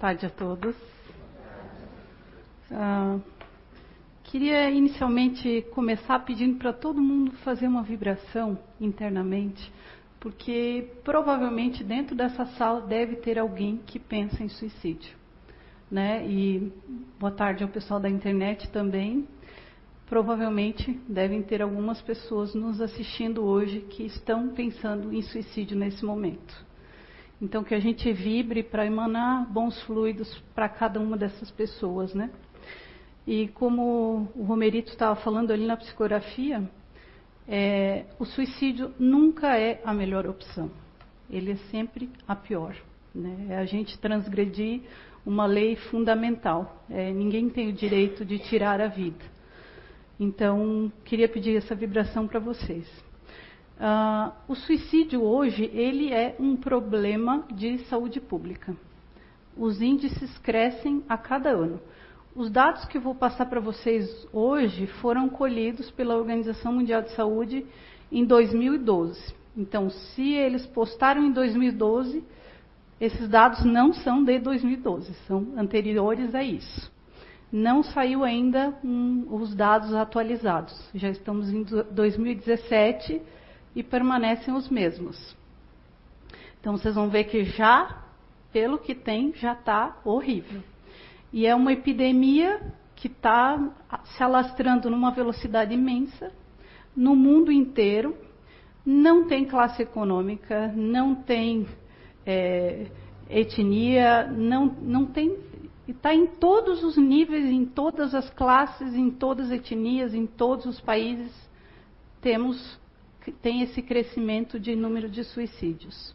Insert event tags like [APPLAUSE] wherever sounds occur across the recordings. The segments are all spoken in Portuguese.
tarde a todos. Uh, queria inicialmente começar pedindo para todo mundo fazer uma vibração internamente, porque provavelmente dentro dessa sala deve ter alguém que pensa em suicídio. Né? E boa tarde ao pessoal da internet também. Provavelmente devem ter algumas pessoas nos assistindo hoje que estão pensando em suicídio nesse momento. Então, que a gente vibre para emanar bons fluidos para cada uma dessas pessoas, né? E como o Romerito estava falando ali na psicografia, é, o suicídio nunca é a melhor opção. Ele é sempre a pior. Né? É a gente transgredir uma lei fundamental. É, ninguém tem o direito de tirar a vida. Então, queria pedir essa vibração para vocês. Uh, o suicídio hoje ele é um problema de saúde pública. Os índices crescem a cada ano. Os dados que vou passar para vocês hoje foram colhidos pela Organização Mundial de Saúde em 2012. Então, se eles postaram em 2012, esses dados não são de 2012, são anteriores a isso. Não saiu ainda os dados atualizados. Já estamos em 2017 e permanecem os mesmos. Então vocês vão ver que já, pelo que tem, já está horrível. E é uma epidemia que está se alastrando numa velocidade imensa no mundo inteiro. Não tem classe econômica, não tem é, etnia, não, não tem. Está em todos os níveis, em todas as classes, em todas as etnias, em todos os países. Temos tem esse crescimento de número de suicídios.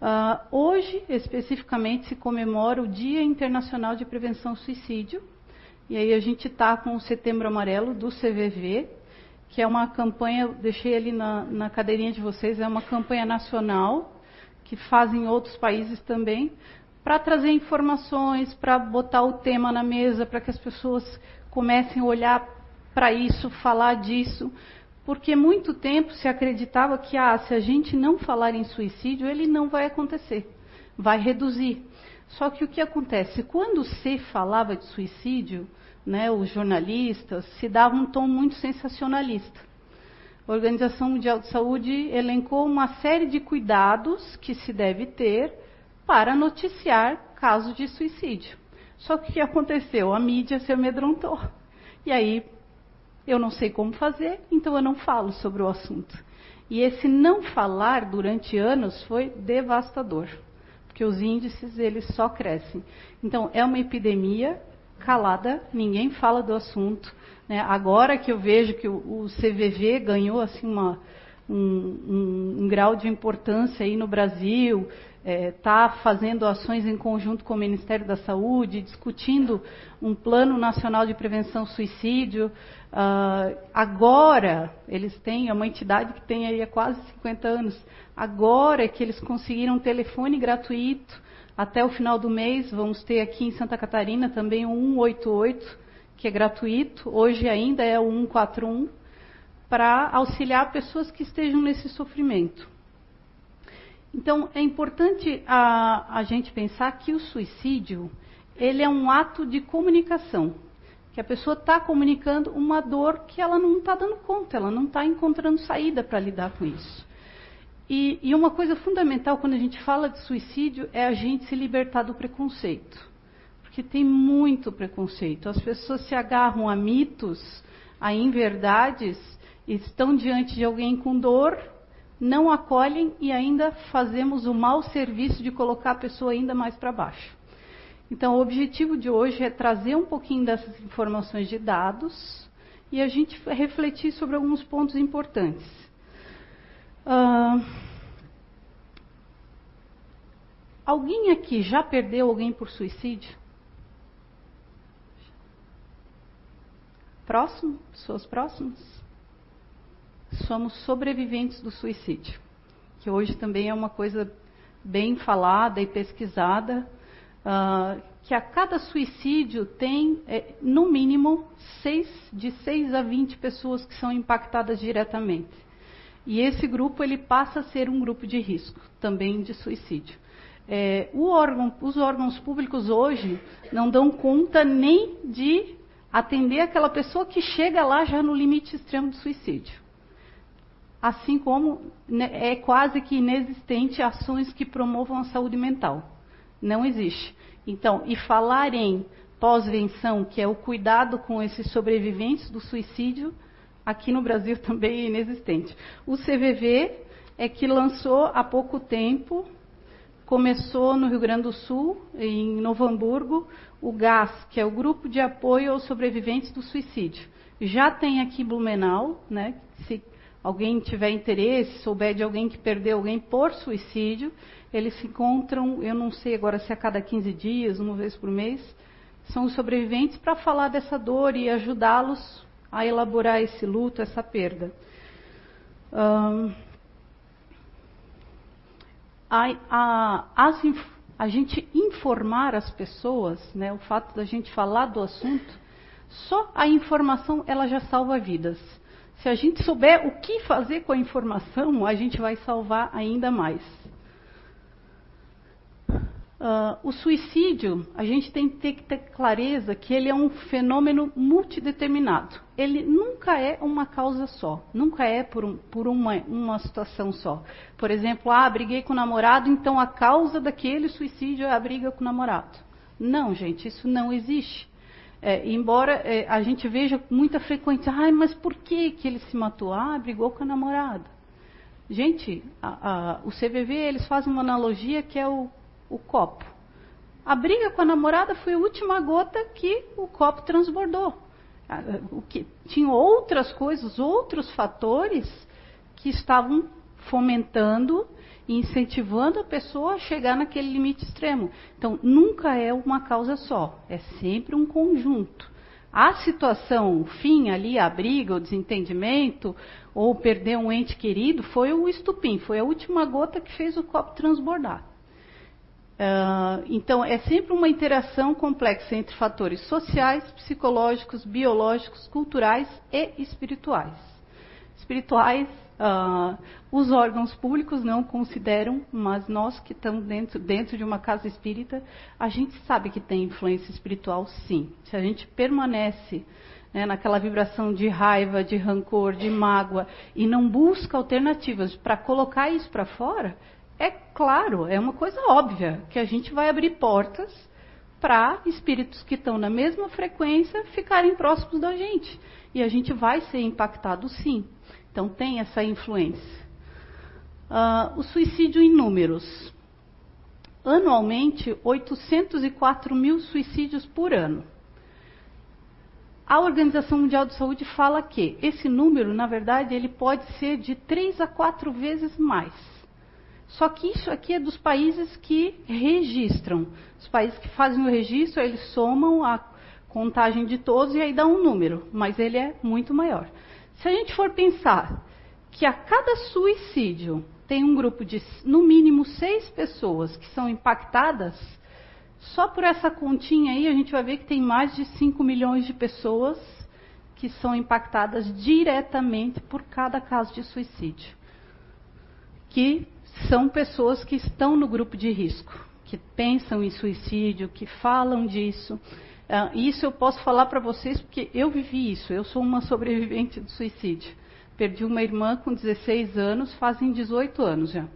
Uh, hoje, especificamente, se comemora o Dia Internacional de Prevenção ao Suicídio. E aí a gente está com o Setembro Amarelo do CVV, que é uma campanha, deixei ali na, na cadeirinha de vocês, é uma campanha nacional que fazem outros países também, para trazer informações, para botar o tema na mesa, para que as pessoas comecem a olhar para isso, falar disso, porque muito tempo se acreditava que ah, se a gente não falar em suicídio, ele não vai acontecer, vai reduzir. Só que o que acontece? Quando se falava de suicídio, né, os jornalistas se davam um tom muito sensacionalista. A Organização Mundial de Saúde elencou uma série de cuidados que se deve ter para noticiar casos de suicídio. Só que o que aconteceu? A mídia se amedrontou. E aí eu não sei como fazer, então eu não falo sobre o assunto. E esse não falar durante anos foi devastador, porque os índices eles só crescem. Então é uma epidemia calada, ninguém fala do assunto. Né? Agora que eu vejo que o, CVV ganhou assim uma, um, um, um, grau de importância aí no Brasil, está é, tá fazendo ações em conjunto com o Ministério da Saúde, discutindo um plano nacional de prevenção suicídio. Uh, agora, eles têm, é uma entidade que tem aí há quase 50 anos, agora é que eles conseguiram um telefone gratuito, até o final do mês, vamos ter aqui em Santa Catarina também o 188, que é gratuito, hoje ainda é o 141, para auxiliar pessoas que estejam nesse sofrimento. Então, é importante a, a gente pensar que o suicídio, ele é um ato de comunicação que a pessoa está comunicando uma dor que ela não está dando conta, ela não está encontrando saída para lidar com isso. E, e, uma coisa fundamental quando a gente fala de suicídio é a gente se libertar do preconceito. Porque tem muito preconceito. As pessoas se agarram a mitos, a inverdades, estão diante de alguém com dor, não acolhem e ainda fazemos o mau serviço de colocar a pessoa ainda mais para baixo. Então, o objetivo de hoje é trazer um pouquinho dessas informações de dados e a gente refletir sobre alguns pontos importantes. Uh, alguém aqui já perdeu alguém por suicídio? Próximo? Pessoas próximas? Somos sobreviventes do suicídio, que hoje também é uma coisa bem falada e pesquisada uh, que a cada suicídio tem, é, no mínimo, seis, de 6 a 20 pessoas que são impactadas diretamente. E esse grupo ele passa a ser um grupo de risco, também de suicídio. É, órgão, os órgãos públicos hoje não dão conta nem de atender aquela pessoa que chega lá já no limite extremo do suicídio. Assim como né, é quase que inexistente ações que promovam a saúde mental. Não existe. Então, e falar em pós-venção, que é o cuidado com esses sobreviventes do suicídio, aqui no Brasil [LAUGHS] também é inexistente. O CVV é que lançou há pouco tempo, começou no Rio Grande do Sul, em Novo Hamburgo, o GAS, que é o Grupo de Apoio aos Sobreviventes do Suicídio. Já tem aqui Blumenau, né? Se alguém tiver interesse, souber de alguém que perdeu alguém por suicídio, eles se encontram, eu não sei agora se é a cada 15 dias, uma vez por mês, são os sobreviventes para falar dessa dor e ajudá-los a elaborar esse luto, essa perda. A, a, as, a, gente informar as pessoas, né, o fato da gente falar do assunto, só a informação ela já salva vidas. Se a gente souber o que fazer com a informação, a gente vai salvar ainda mais. Uh, o suicídio, a gente tem que ter clareza que ele é um fenômeno multideterminado. Ele nunca é uma causa só, nunca é por, um, por uma, uma, situação só. Por exemplo, ah, briguei com o namorado, então a causa daquele suicídio é a briga com o namorado. Não, gente, isso não existe. É, embora é, a gente veja muita frequência, ah, mas por que, que ele se matou? Ah, brigou com a namorada. Gente, a, a, o CVV eles fazem uma analogia que é o o copo. A briga com a namorada foi a última gota que o copo transbordou. O que, tinha outras coisas, outros fatores que estavam fomentando incentivando a pessoa a chegar naquele limite extremo. Então, nunca é uma causa só, é sempre um conjunto. A situação, o fim ali, a briga, o desentendimento, ou perder um ente querido, foi o estupim, foi a última gota que fez o copo transbordar. Uh, então, é sempre uma interação complexa entre fatores sociais, psicológicos, biológicos, culturais e espirituais. Espirituais, uh, os órgãos públicos não consideram, mas nós que estamos dentro, dentro de uma casa espírita, a gente sabe que tem influência espiritual, sim. Se a gente permanece né, naquela vibração de raiva, de rancor, de mágoa, e não busca alternativas para colocar isso para fora, é claro, é uma coisa óbvia que a gente vai abrir portas para espíritos que estão na mesma frequência ficarem próximos da gente. E a gente vai ser impactado sim. Então tem essa influência. Uh, o suicídio em números. Anualmente, 804 mil suicídios por ano. A Organização Mundial de Saúde fala que esse número, na verdade, ele pode ser de três a quatro vezes mais. Só que isso aqui é dos países que registram. Os países que fazem o registro, eles somam a contagem de todos e aí dá um número, mas ele é muito maior. Se a gente for pensar que a cada suicídio tem um grupo de no mínimo seis pessoas que são impactadas, só por essa continha aí a gente vai ver que tem mais de 5 milhões de pessoas que são impactadas diretamente por cada caso de suicídio. Que são pessoas que estão no grupo de risco, que pensam em suicídio, que falam disso. Uh, isso eu posso falar para vocês porque eu vivi isso. Eu sou uma sobrevivente do suicídio. Perdi uma irmã com 16 anos, fazem 18 anos já.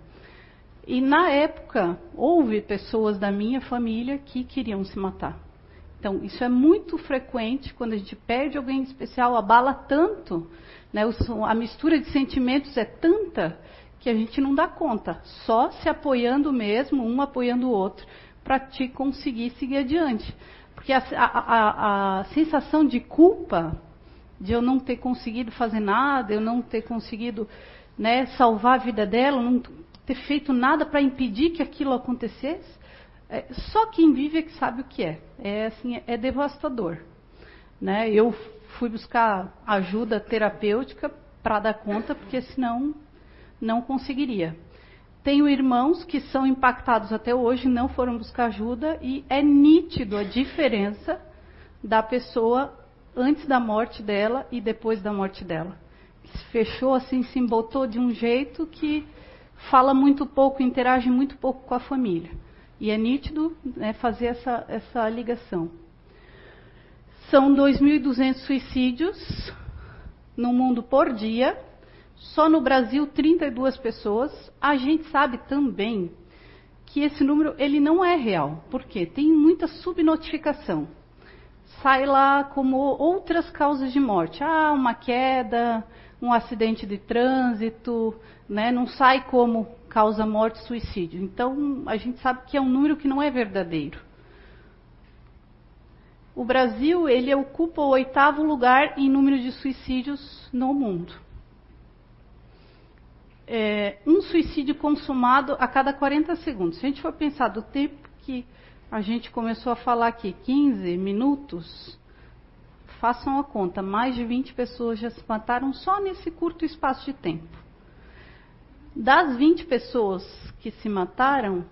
E na época, houve pessoas da minha família que queriam se matar. Então, isso é muito frequente quando a gente perde alguém especial, abala tanto, né, a mistura de sentimentos é tanta que a gente não dá conta, só se apoiando mesmo, um apoiando o outro, para te conseguir seguir adiante. Porque a, a, a, sensação de culpa, de eu não ter conseguido fazer nada, eu não ter conseguido né, salvar a vida dela, não ter feito nada para impedir que aquilo acontecesse, é, só quem vive é que sabe o que é. É, assim, é devastador. Né? Eu fui buscar ajuda terapêutica para dar conta, porque senão não conseguiria. Tenho irmãos que são impactados até hoje, não foram buscar ajuda, e é nítido a diferença da pessoa antes da morte dela e depois da morte dela. Se fechou assim, se embotou de um jeito que fala muito pouco, interage muito pouco com a família. E é nítido né, fazer essa, essa ligação. São 2.200 suicídios no mundo por dia. Só no Brasil, 32 pessoas. A gente sabe também que esse número ele não é real. Por quê? Tem muita subnotificação. Sai lá como outras causas de morte. Ah, uma queda, um acidente de trânsito, né? não sai como causa morte suicídio. Então, a gente sabe que é um número que não é verdadeiro. O Brasil, ele ocupa o oitavo lugar em número de suicídios no mundo. É, um suicídio consumado a cada 40 segundos. Se a gente for pensar do tempo que a gente começou a falar aqui, 15 minutos, façam a conta, mais de 20 pessoas já se mataram só nesse curto espaço de tempo. Das 20 pessoas que se mataram,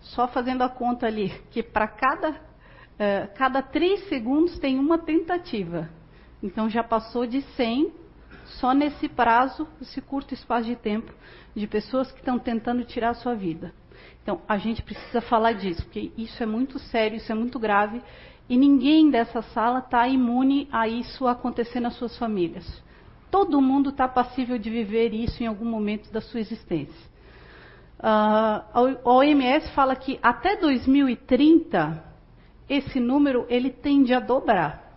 só fazendo a conta ali, que para cada é, cada três segundos tem uma tentativa. Então já passou de 100 só nesse prazo, esse curto espaço de tempo, de pessoas que estão tentando tirar a sua vida. Então a gente precisa falar disso, porque isso é muito sério, isso é muito grave, e ninguém dessa sala está imune a isso acontecer nas suas famílias. Todo mundo está passível de viver isso em algum momento da sua existência. Uh, a OMS fala que até 2030 esse número ele tende a dobrar.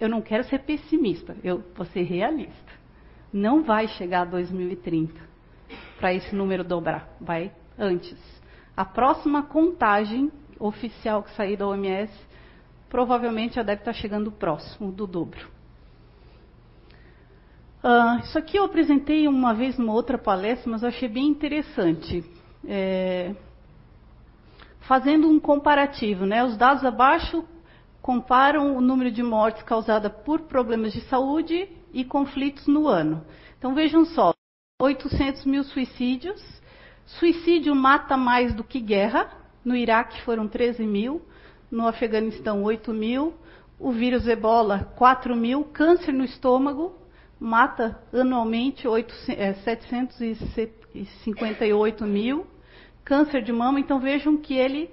Eu não quero ser pessimista, eu vou ser realista. Não vai chegar a 2030 para esse número dobrar, vai antes. A próxima contagem oficial que sair da OMS provavelmente já deve estar chegando próximo do dobro. Uh, isso aqui eu apresentei uma vez numa outra palestra, mas eu achei bem interessante. É, fazendo um comparativo, né? Os dados abaixo comparam o número de mortes causadas por problemas de saúde e conflitos no ano. Então vejam só, 800 mil suicídios. Suicídio mata mais do que guerra. No Iraque foram 13 mil, no Afeganistão 8 mil, o vírus ebola 4 mil, câncer no estômago mata anualmente 8, é, 758 mil, câncer de mama, então vejam que ele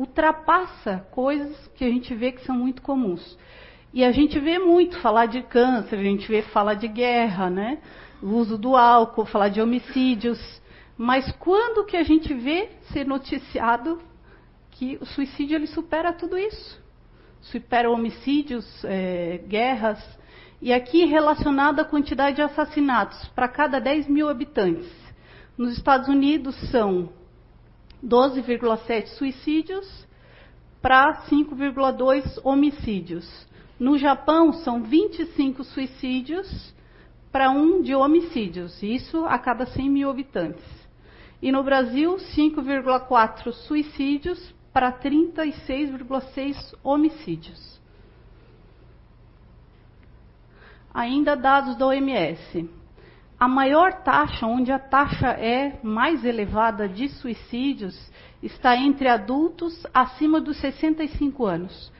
ultrapassa coisas que a gente vê que são muito comuns. E a gente vê muito falar de câncer, a gente vê falar de guerra, né? O uso do álcool, falar de homicídios. Mas quando que a gente vê ser noticiado que o suicídio ele supera tudo isso? Supera homicídios, é, guerras. E aqui relacionado à quantidade de assassinatos para cada 10 mil habitantes. Nos Estados Unidos são 12,7 suicídios para 5,2 homicídios. No Japão, são 25 suicídios para um de homicídios, isso a cada 100 mil habitantes. E no Brasil, 5,4 suicídios para 36,6 homicídios. Ainda dados da OMS. A maior taxa, onde a taxa é mais elevada de suicídios, está entre adultos acima dos 65 anos.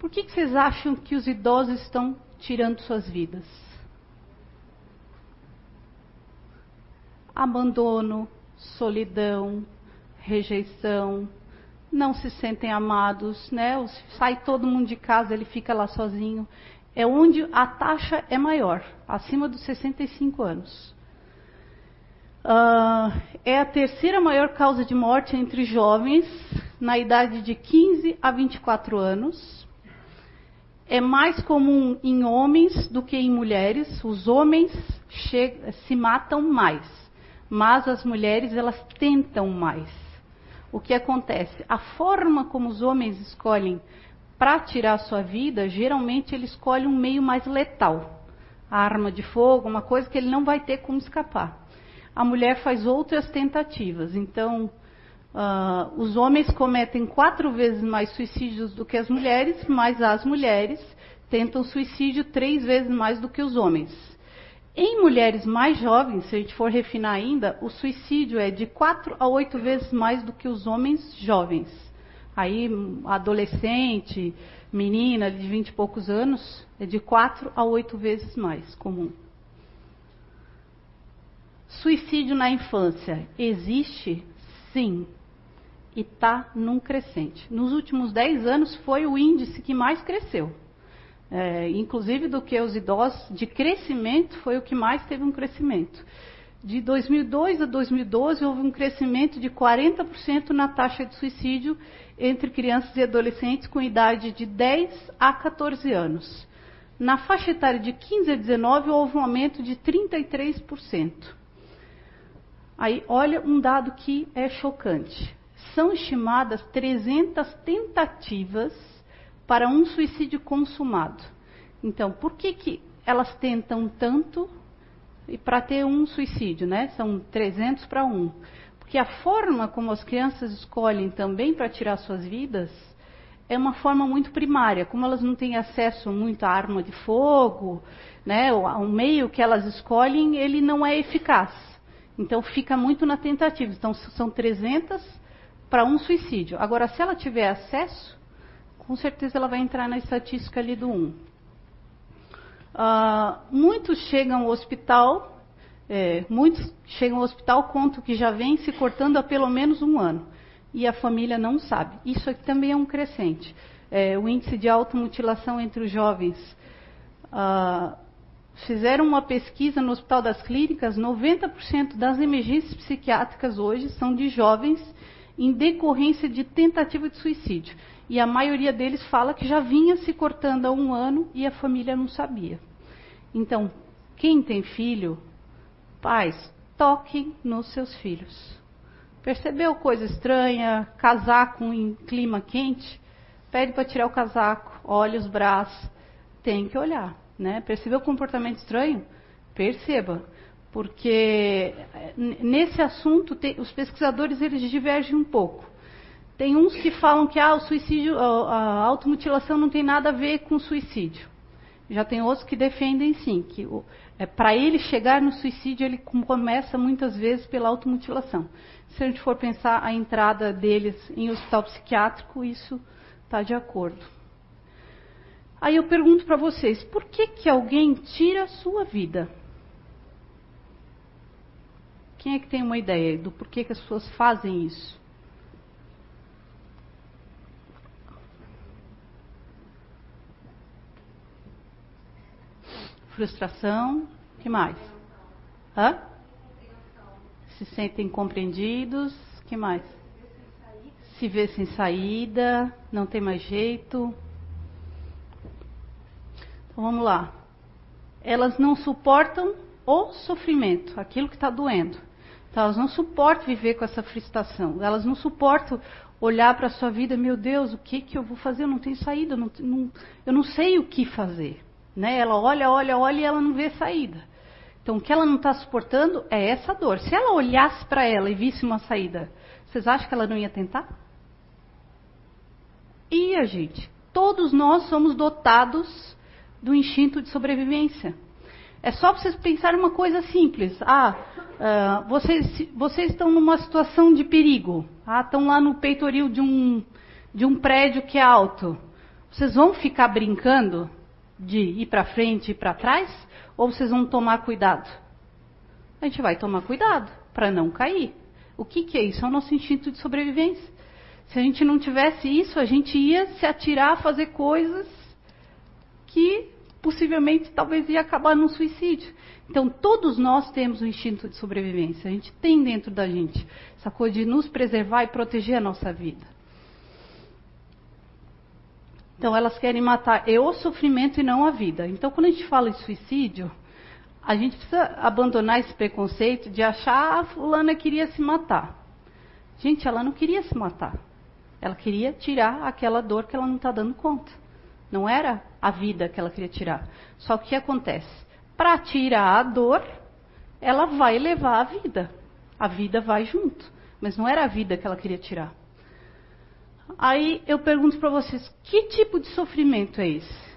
Por que, que vocês acham que os idosos estão tirando suas vidas? Abandono, solidão, rejeição, não se sentem amados, né? Sai todo mundo de casa, ele fica lá sozinho é onde a taxa é maior, acima dos 65 anos. Uh, é a terceira maior causa de morte entre jovens na idade de 15 a 24 anos. É mais comum em homens do que em mulheres. Os homens se matam mais, mas as mulheres elas tentam mais. O que acontece? A forma como os homens escolhem para tirar a sua vida, geralmente ele escolhe um meio mais letal. A arma de fogo, uma coisa que ele não vai ter como escapar. A mulher faz outras tentativas. Então, uh, os homens cometem quatro vezes mais suicídios do que as mulheres, mas as mulheres tentam suicídio três vezes mais do que os homens. Em mulheres mais jovens, se a gente for refinar ainda, o suicídio é de quatro a oito vezes mais do que os homens jovens. Aí, adolescente, menina de vinte e poucos anos, é de quatro a oito vezes mais comum. Suicídio na infância existe? Sim. e está num crescente. Nos últimos 10 anos foi o índice que mais cresceu. É, inclusive do que os idosos, de crescimento, foi o que mais teve um crescimento. De 2002 a 2012, houve um crescimento de 40% na taxa de suicídio entre crianças e adolescentes com idade de 10 a 14 anos. Na faixa etária de 15 a 19, houve um aumento de 33%. Aí, olha um dado que é chocante. São estimadas 300 tentativas para um suicídio consumado. Então, por que, que elas tentam tanto e para ter um suicídio, né? São 300 para um. Porque a forma como as crianças escolhem também para tirar suas vidas é uma forma muito primária. Como elas não têm acesso muito à arma de fogo, né? O, meio que elas escolhem, ele não é eficaz. Então fica muito na tentativa. Então são 300 para um suicídio. Agora, se ela tiver acesso, com certeza ela vai entrar na estatística ali do 1. Uh, muitos chegam ao hospital, é, muitos chegam ao hospital, contam que já vem se cortando há pelo menos um ano. E a família não sabe. Isso aqui também é um crescente. É, o índice de automutilação entre os jovens. Uh, fizeram uma pesquisa no Hospital das Clínicas, 90% das emergências psiquiátricas hoje são de jovens em decorrência de tentativa de suicídio. E a maioria deles fala que já vinha se cortando há um ano e a família não sabia. Então, quem tem filho, pais, toquem nos seus filhos. Percebeu coisa estranha, casaco em clima quente? Pede para tirar o casaco, olha os braços, tem que olhar. Né? Percebeu comportamento estranho? Perceba, porque eh, nesse assunto os pesquisadores eles divergem um pouco. Tem uns que falam que ah, o suicídio, a automutilação não tem nada a ver com suicídio. Já tem outros que defendem sim, que é, para ele chegar no suicídio, ele começa muitas vezes pela automutilação. Se a gente for pensar a entrada deles em hospital psiquiátrico, isso está de acordo. Aí eu pergunto para vocês, por que, que alguém tira a sua vida? Quem é que tem uma ideia do porquê que as pessoas fazem isso? Frustração. que mais? Hã? Se sentem compreendidos. que mais? Se vê sem saída, não tem mais jeito. Então vamos lá. Elas não suportam o sofrimento, aquilo que está doendo. Então, elas não suportam viver com essa frustração. Elas não suportam olhar para a sua vida, meu Deus, o que, que eu vou fazer? Eu não tenho saída, não, não, eu não sei o que fazer. Né? Ela olha, olha, olha e ela não vê saída. Então, o que ela não está suportando é essa dor. Se ela olhasse para ela e visse uma saída, vocês acham que ela não ia tentar? Ia, gente. Todos nós somos dotados do instinto de sobrevivência. É só vocês pensarem uma coisa simples. Ah, uh, vocês, vocês estão numa situação de perigo. Ah, estão lá no peitoril de um, de um prédio que é alto. Vocês vão ficar brincando? De ir para frente e para trás? Ou vocês vão tomar cuidado? A gente vai tomar cuidado para não cair. O que, que é isso? É o nosso instinto de sobrevivência. Se a gente não tivesse isso, a gente ia se atirar a fazer coisas que possivelmente talvez ia acabar num suicídio. Então, todos nós temos o instinto de sobrevivência. A gente tem dentro da gente essa coisa de nos preservar e proteger a nossa vida. Então elas querem matar o sofrimento e não a vida. Então quando a gente fala em suicídio, a gente precisa abandonar esse preconceito de achar a ah, fulana queria se matar. Gente, ela não queria se matar. Ela queria tirar aquela dor que ela não está dando conta. Não era a vida que ela queria tirar. Só que o que acontece? Para tirar a dor, ela vai levar a vida. A vida vai junto. Mas não era a vida que ela queria tirar. Aí eu pergunto para vocês: que tipo de sofrimento é esse?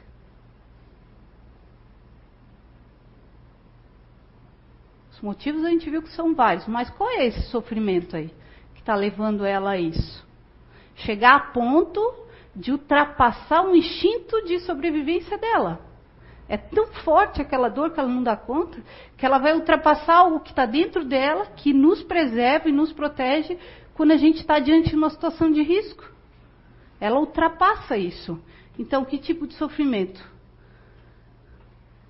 Os motivos a gente viu que são vários, mas qual é esse sofrimento aí que está levando ela a isso? Chegar a ponto de ultrapassar o instinto de sobrevivência dela. É tão forte aquela dor que ela não dá conta, que ela vai ultrapassar algo que está dentro dela, que nos preserva e nos protege, quando a gente está diante de uma situação de risco. Ela ultrapassa isso. Então, que tipo de sofrimento?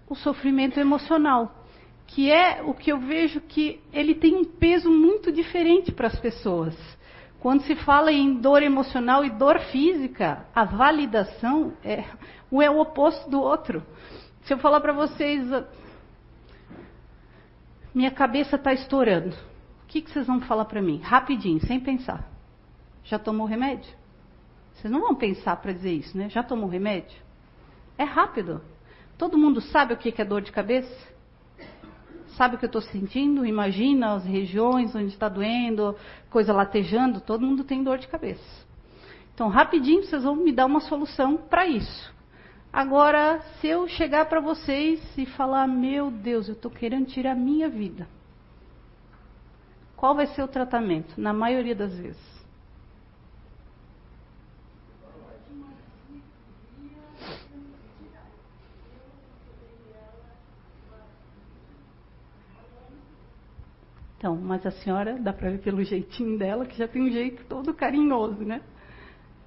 O sofrimento emocional, que é o que eu vejo que ele tem um peso muito diferente para as pessoas. Quando se fala em dor emocional e dor física, a validação é um é o oposto do outro. Se eu falar para vocês, minha cabeça está estourando, o que, que vocês vão falar para mim? Rapidinho, sem pensar. Já tomou remédio? Vocês não vão pensar para dizer isso, né? Já tomou remédio? É rápido. Todo mundo sabe o que é dor de cabeça? Sabe o que eu estou sentindo? Imagina as regiões onde está doendo, coisa latejando. Todo mundo tem dor de cabeça. Então, rapidinho, vocês vão me dar uma solução para isso. Agora, se eu chegar para vocês e falar, meu Deus, eu estou querendo tirar a minha vida, qual vai ser o tratamento? Na maioria das vezes. Então, mas a senhora, dá para ver pelo jeitinho dela, que já tem um jeito todo carinhoso, né?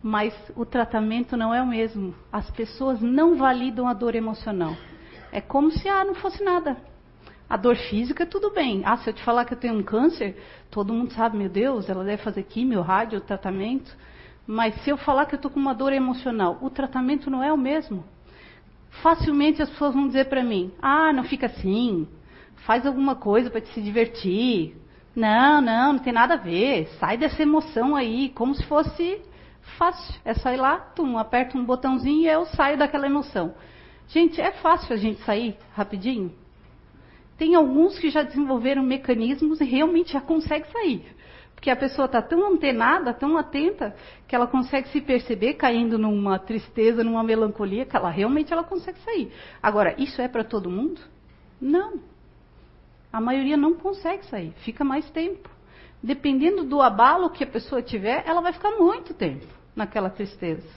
Mas o tratamento não é o mesmo. As pessoas não validam a dor emocional. É como se ah, não fosse nada. A dor física, tudo bem. Ah, se eu te falar que eu tenho um câncer, todo mundo sabe, meu Deus, ela deve fazer químio, rádio, tratamento. Mas se eu falar que eu estou com uma dor emocional, o tratamento não é o mesmo. Facilmente as pessoas vão dizer para mim: ah, não fica assim, faz alguma coisa para te se divertir. Não, não, não tem nada a ver. Sai dessa emoção aí, como se fosse Fácil. É sair lá, tum, aperta um botãozinho e eu saio daquela emoção. Gente, é fácil a gente sair rapidinho? Tem alguns que já desenvolveram mecanismos e realmente já consegue sair. Porque a pessoa está tão antenada, tão atenta, que ela consegue se perceber caindo numa tristeza, numa melancolia, que ela realmente ela consegue sair. Agora, isso é para todo mundo? Não. A maioria não consegue sair, fica mais tempo. Dependendo do abalo que a pessoa tiver, ela vai ficar muito tempo naquela tristeza,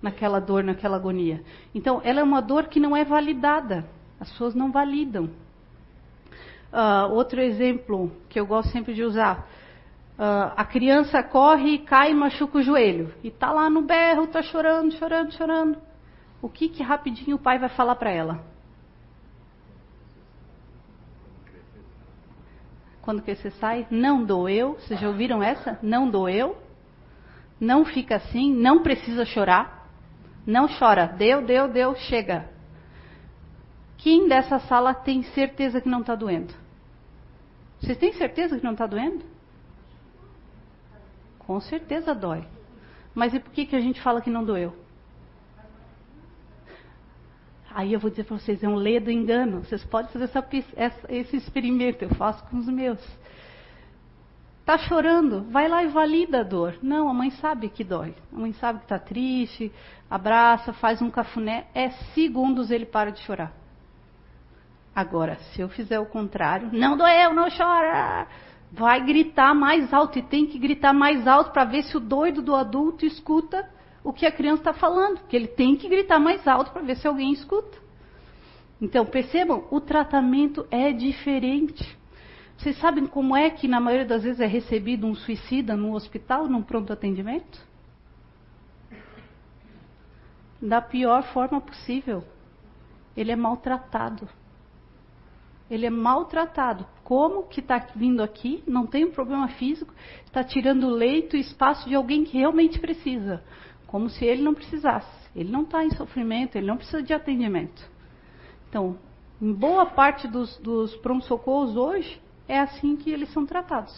naquela dor, naquela agonia. Então, ela é uma dor que não é validada. As pessoas não validam. Uh, outro exemplo que eu gosto sempre de usar. Uh, a criança corre, cai e machuca o joelho. E está lá no berro, está chorando, chorando, chorando. O que, que rapidinho o pai vai falar para ela? Quando que você sai? Não doeu. Vocês já ouviram essa? Não doeu? Não fica assim, não precisa chorar. Não chora. Deu, deu, deu, chega. Quem dessa sala tem certeza que não está doendo? Vocês têm certeza que não está doendo? Com certeza dói. Mas e por que, que a gente fala que não doeu? Aí eu vou dizer para vocês, é um ledo engano. Vocês podem fazer essa, essa, esse experimento, eu faço com os meus. Está chorando, vai lá e valida a dor. Não, a mãe sabe que dói. A mãe sabe que está triste, abraça, faz um cafuné. É segundos ele para de chorar. Agora, se eu fizer o contrário, não doeu, não chora. Vai gritar mais alto e tem que gritar mais alto para ver se o doido do adulto escuta o que a criança está falando. Que ele tem que gritar mais alto para ver se alguém escuta. Então, percebam, o tratamento é diferente. Vocês sabem como é que na maioria das vezes é recebido um suicida no hospital, num pronto atendimento? Da pior forma possível. Ele é maltratado. Ele é maltratado. Como que está vindo aqui, não tem um problema físico, está tirando leito e espaço de alguém que realmente precisa. Como se ele não precisasse. Ele não está em sofrimento, ele não precisa de atendimento. Então, em boa parte dos, dos pronto-socorros hoje, é assim que eles são tratados.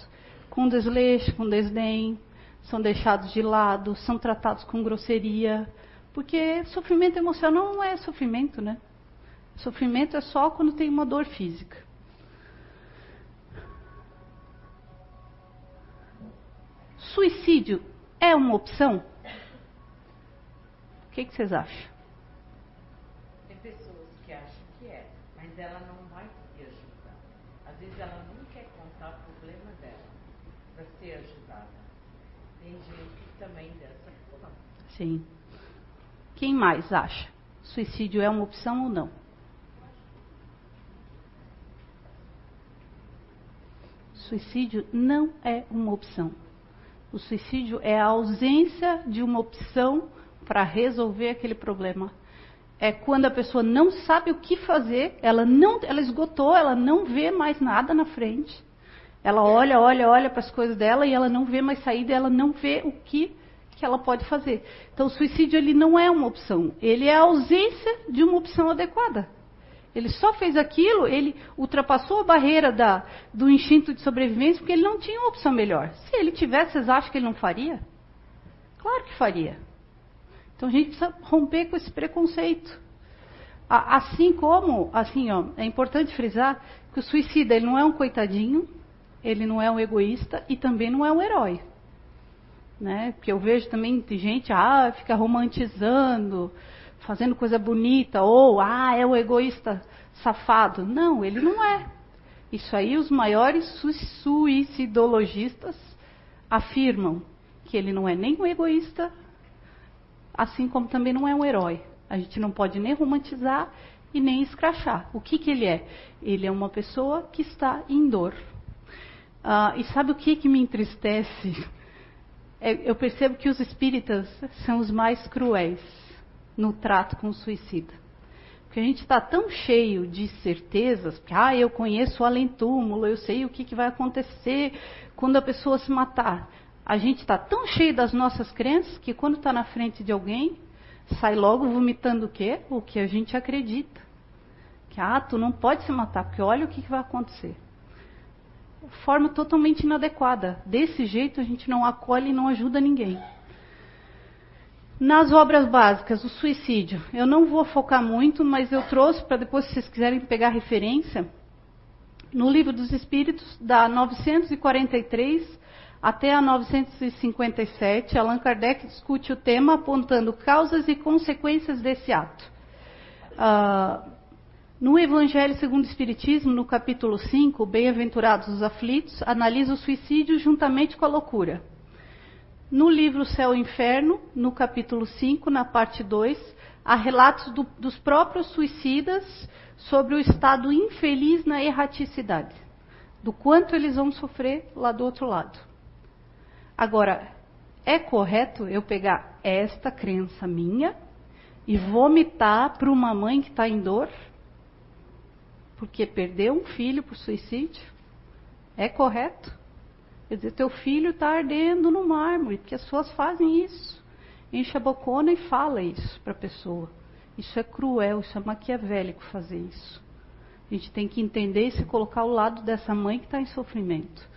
Com desleixo, com desdém, são deixados de lado, são tratados com grosseria. Porque sofrimento emocional não é sofrimento, né? Sofrimento é só quando tem uma dor física. Suicídio é uma opção? O que, que vocês acham? Tem pessoas que acham que é, mas ela não vai te ajudar. Às vezes ela não contar o problema dela para ser ajudada. Tem gente também dessa forma. Sim. Quem mais acha? Suicídio é uma opção ou não? Suicídio não é uma opção. O suicídio é a ausência de uma opção para resolver aquele problema. É quando a pessoa não sabe o que fazer, ela não, ela esgotou, ela não vê mais nada na frente. Ela olha, olha, olha para as coisas dela e ela não vê mais saída, ela não vê o que que ela pode fazer. Então, o suicídio ele não é uma opção, ele é a ausência de uma opção adequada. Ele só fez aquilo, ele ultrapassou a barreira da, do instinto de sobrevivência porque ele não tinha uma opção melhor. Se ele tivesse, vocês acham que ele não faria? Claro que faria. Então a gente precisa romper com esse preconceito. Assim como, assim, ó, é importante frisar que o suicida ele não é um coitadinho, ele não é um egoísta e também não é um herói. Né? Porque eu vejo também gente, ah, fica romantizando, fazendo coisa bonita, ou ah, é o egoísta safado. Não, ele não é. Isso aí os maiores suicidologistas afirmam que ele não é nem um egoísta, assim como também não é um herói. A gente não pode nem romantizar e nem escrachar. O que, que ele é? Ele é uma pessoa que está em dor. Ah, e sabe o que, que me entristece? É, eu percebo que os espíritas são os mais cruéis no trato com o suicida. Porque a gente está tão cheio de certezas, que ah, eu conheço o além-túmulo, eu sei o que, que vai acontecer quando a pessoa se matar. A gente está tão cheio das nossas crenças que quando está na frente de alguém, sai logo vomitando o quê? O que a gente acredita. Que ah, tu não pode se matar, porque olha o que, que vai acontecer. Forma totalmente inadequada. Desse jeito a gente não acolhe e não ajuda ninguém. Nas obras básicas, o suicídio. Eu não vou focar muito, mas eu trouxe para depois, se vocês quiserem pegar referência, no Livro dos Espíritos, da 943 até a 957, Allan Kardec discute o tema apontando causas e consequências desse ato. Uh, no Evangelho segundo o Espiritismo, no capítulo 5, Bem-aventurados os aflitos, analisa o suicídio juntamente com a loucura. No livro Céu e Inferno, no capítulo 5, na parte 2, há relatos do, dos próprios suicidas sobre o estado infeliz na erraticidade, do quanto eles vão sofrer lá do outro lado. Agora, é correto eu pegar esta crença minha e vomitar para uma mãe que está em dor? Porque perdeu um filho por suicídio? É correto? Quer dizer, teu filho está ardendo no mármore, porque as pessoas fazem isso. Enche a bocona e fala isso para a pessoa. Isso é cruel, isso é maquiavélico fazer isso. A gente tem que entender e se colocar ao lado dessa mãe que está em sofrimento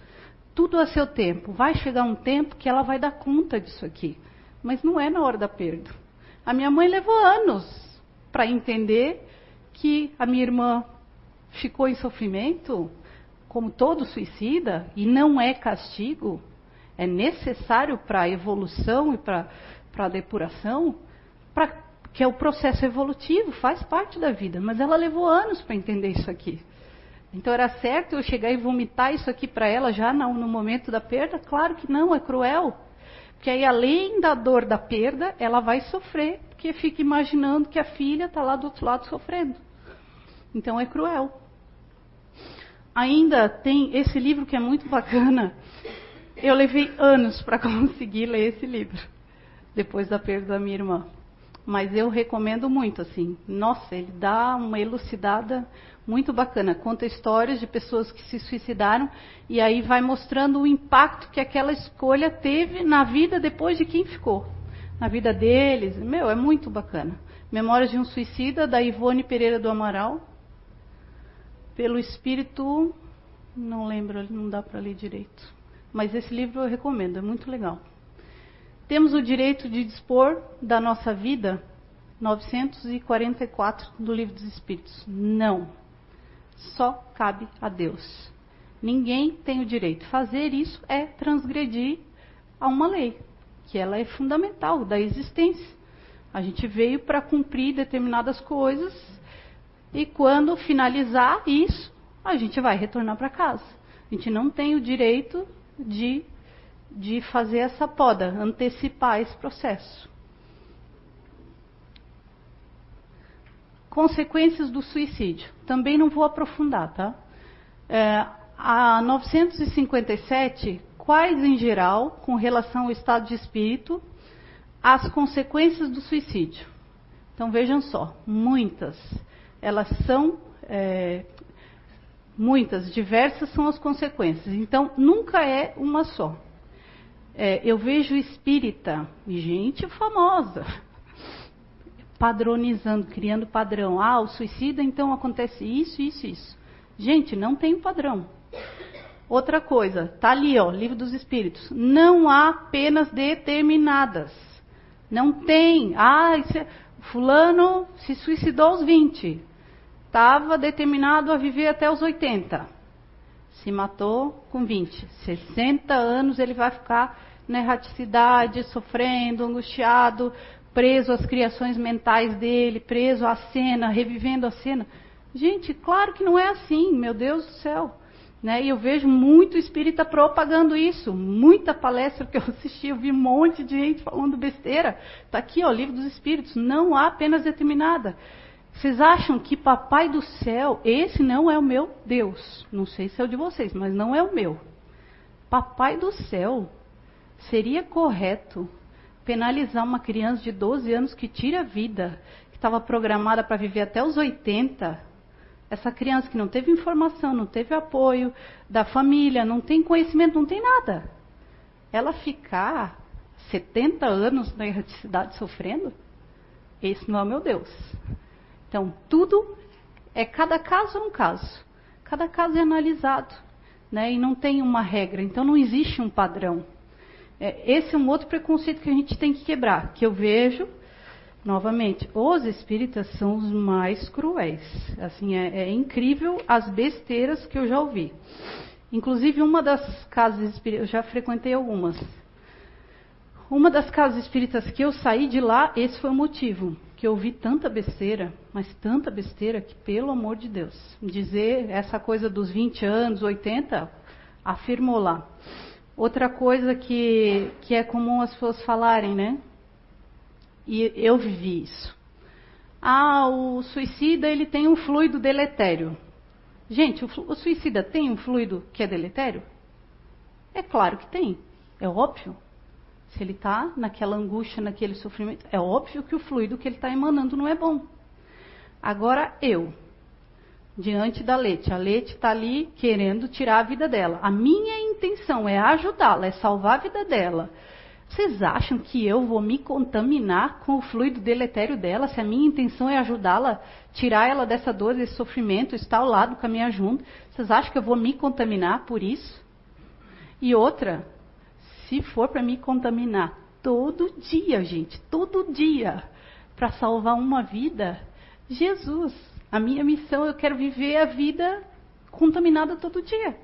tudo a seu tempo. Vai chegar um tempo que ela vai dar conta disso aqui. Mas não é na hora da perda. A minha mãe levou anos para entender que a minha irmã ficou em sofrimento, como todo suicida, e não é castigo, é necessário para a evolução e para a depuração, pra, que é o processo evolutivo, faz parte da vida. Mas ela levou anos para entender isso aqui. Então era certo eu chegar e vomitar isso aqui para ela já no, no momento da perda? Claro que não, é cruel. Porque aí, além da dor da perda, ela vai sofrer, porque fica imaginando que a filha está lá do outro lado sofrendo. Então é cruel. Ainda tem esse livro que é muito bacana. Eu levei anos para [LAUGHS] conseguir ler esse livro, depois da perda da minha irmã. Mas eu recomendo muito, assim. Nossa, ele dá uma elucidada muito bacana. Conta histórias de pessoas que se suicidaram e aí vai mostrando o impacto que aquela escolha teve na vida depois de quem ficou. Na vida deles. Meu, é muito bacana. Memórias de um Suicida, da Ivone Pereira do Amaral. Pelo espírito. Não lembro, não dá para ler direito. Mas esse livro eu recomendo, é muito legal. Temos o direito de dispor da nossa vida 944 do Livro dos Espíritos. Não só cabe a Deus. Ninguém tem o direito. Fazer isso é transgredir a uma lei, que ela é fundamental da existência. A gente veio para cumprir determinadas coisas e quando finalizar isso, a gente vai retornar para casa. A gente não tem o direito de, de fazer essa poda, antecipar esse processo. Consequências do suicídio. Também não vou aprofundar, tá? É, a 957 quais em geral, com relação ao estado de espírito, as consequências do suicídio. Então vejam só, muitas, elas são é, muitas, diversas são as consequências. Então nunca é uma só. É, eu vejo espírita, gente famosa, padronizando, criando padrão. Ah, o suicida então acontece isso, isso, isso. Gente, não tem padrão. Outra coisa, tá ali, ó, livro dos espíritos. Não há penas determinadas. Não tem. Ah, é, fulano se suicidou aos 20. Estava determinado a viver até os 80. Se matou com 20. 60 anos ele vai ficar na erraticidade, sofrendo, angustiado, preso às criações mentais dele, preso à cena, revivendo a cena. Gente, claro que não é assim, meu Deus do céu. Né? E eu vejo muito espírita propagando isso. Muita palestra que eu assisti, eu vi um monte de gente falando besteira. Está aqui, ó, livro dos espíritos. Não há apenas determinada. Vocês acham que Papai do Céu, esse não é o meu Deus? Não sei se é o de vocês, mas não é o meu. Papai do Céu, seria correto penalizar uma criança de 12 anos que tira a vida, que estava programada para viver até os 80, essa criança que não teve informação, não teve apoio da família, não tem conhecimento, não tem nada. Ela ficar 70 anos na erraticidade sofrendo? Esse não é o meu Deus. Então, tudo é cada caso é um caso. Cada caso é analisado. Né? E não tem uma regra. Então, não existe um padrão. É, esse é um outro preconceito que a gente tem que quebrar. Que eu vejo novamente, os espíritas são os mais cruéis. Assim, é, é, incrível as besteiras que eu já ouvi. Inclusive, uma das casas espíritas, eu já frequentei algumas. Uma das casas espíritas que eu saí de lá, esse foi o motivo. Que eu ouvi tanta besteira, mas tanta besteira, que pelo amor de Deus, dizer essa coisa dos 20 anos, 80, afirmou lá. Outra coisa que, que é comum as pessoas falarem, né? E eu vivi isso. Ah, o suicida ele tem um fluido deletério. Gente, o, o suicida tem um fluido que é deletério? É claro que tem. É óbvio. Se ele está naquela angústia, naquele sofrimento, é óbvio que o fluido que ele está emanando não é bom. Agora eu, diante da Lete, a Lete está ali querendo tirar a vida dela. A minha intenção é ajudá-la, é salvar a vida dela. Vocês acham que eu vou me contaminar com o fluido deletério dela, se a minha intenção é ajudá-la, tirar ela dessa dor, desse sofrimento, estar ao lado, caminhar junto? Vocês acham que eu vou me contaminar por isso? E outra, se for para me contaminar todo dia, gente, todo dia, para salvar uma vida, Jesus, a minha missão, eu quero viver a vida contaminada todo dia.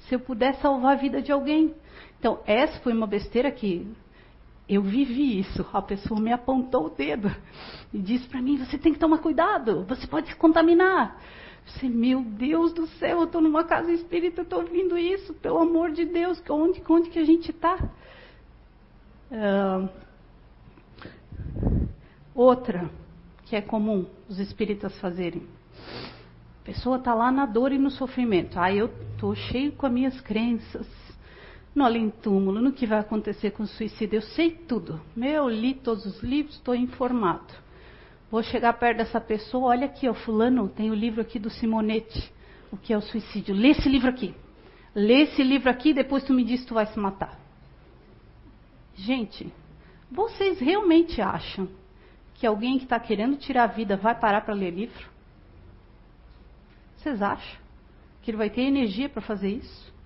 Se eu puder salvar a vida de alguém. Então, essa foi uma besteira que eu vivi isso. A pessoa me apontou o dedo e disse para mim: você tem que tomar cuidado, você pode se contaminar. Você, meu Deus do céu, eu estou numa casa espírita, estou ouvindo isso, pelo amor de Deus, onde, onde que a gente está? Uh, outra que é comum os espíritas fazerem. A pessoa está lá na dor e no sofrimento. Ah, eu estou cheio com as minhas crenças no além-túmulo, no que vai acontecer com o suicídio. Eu sei tudo. Eu li todos os livros, estou informado. Vou chegar perto dessa pessoa, olha aqui, ó, fulano, tem o livro aqui do Simonetti, o que é o suicídio. Lê esse livro aqui. Lê esse livro aqui, depois tu me diz que tu vai se matar. Gente, vocês realmente acham que alguém que está querendo tirar a vida vai parar para ler livro? Vocês acham que ele vai ter energia para fazer isso?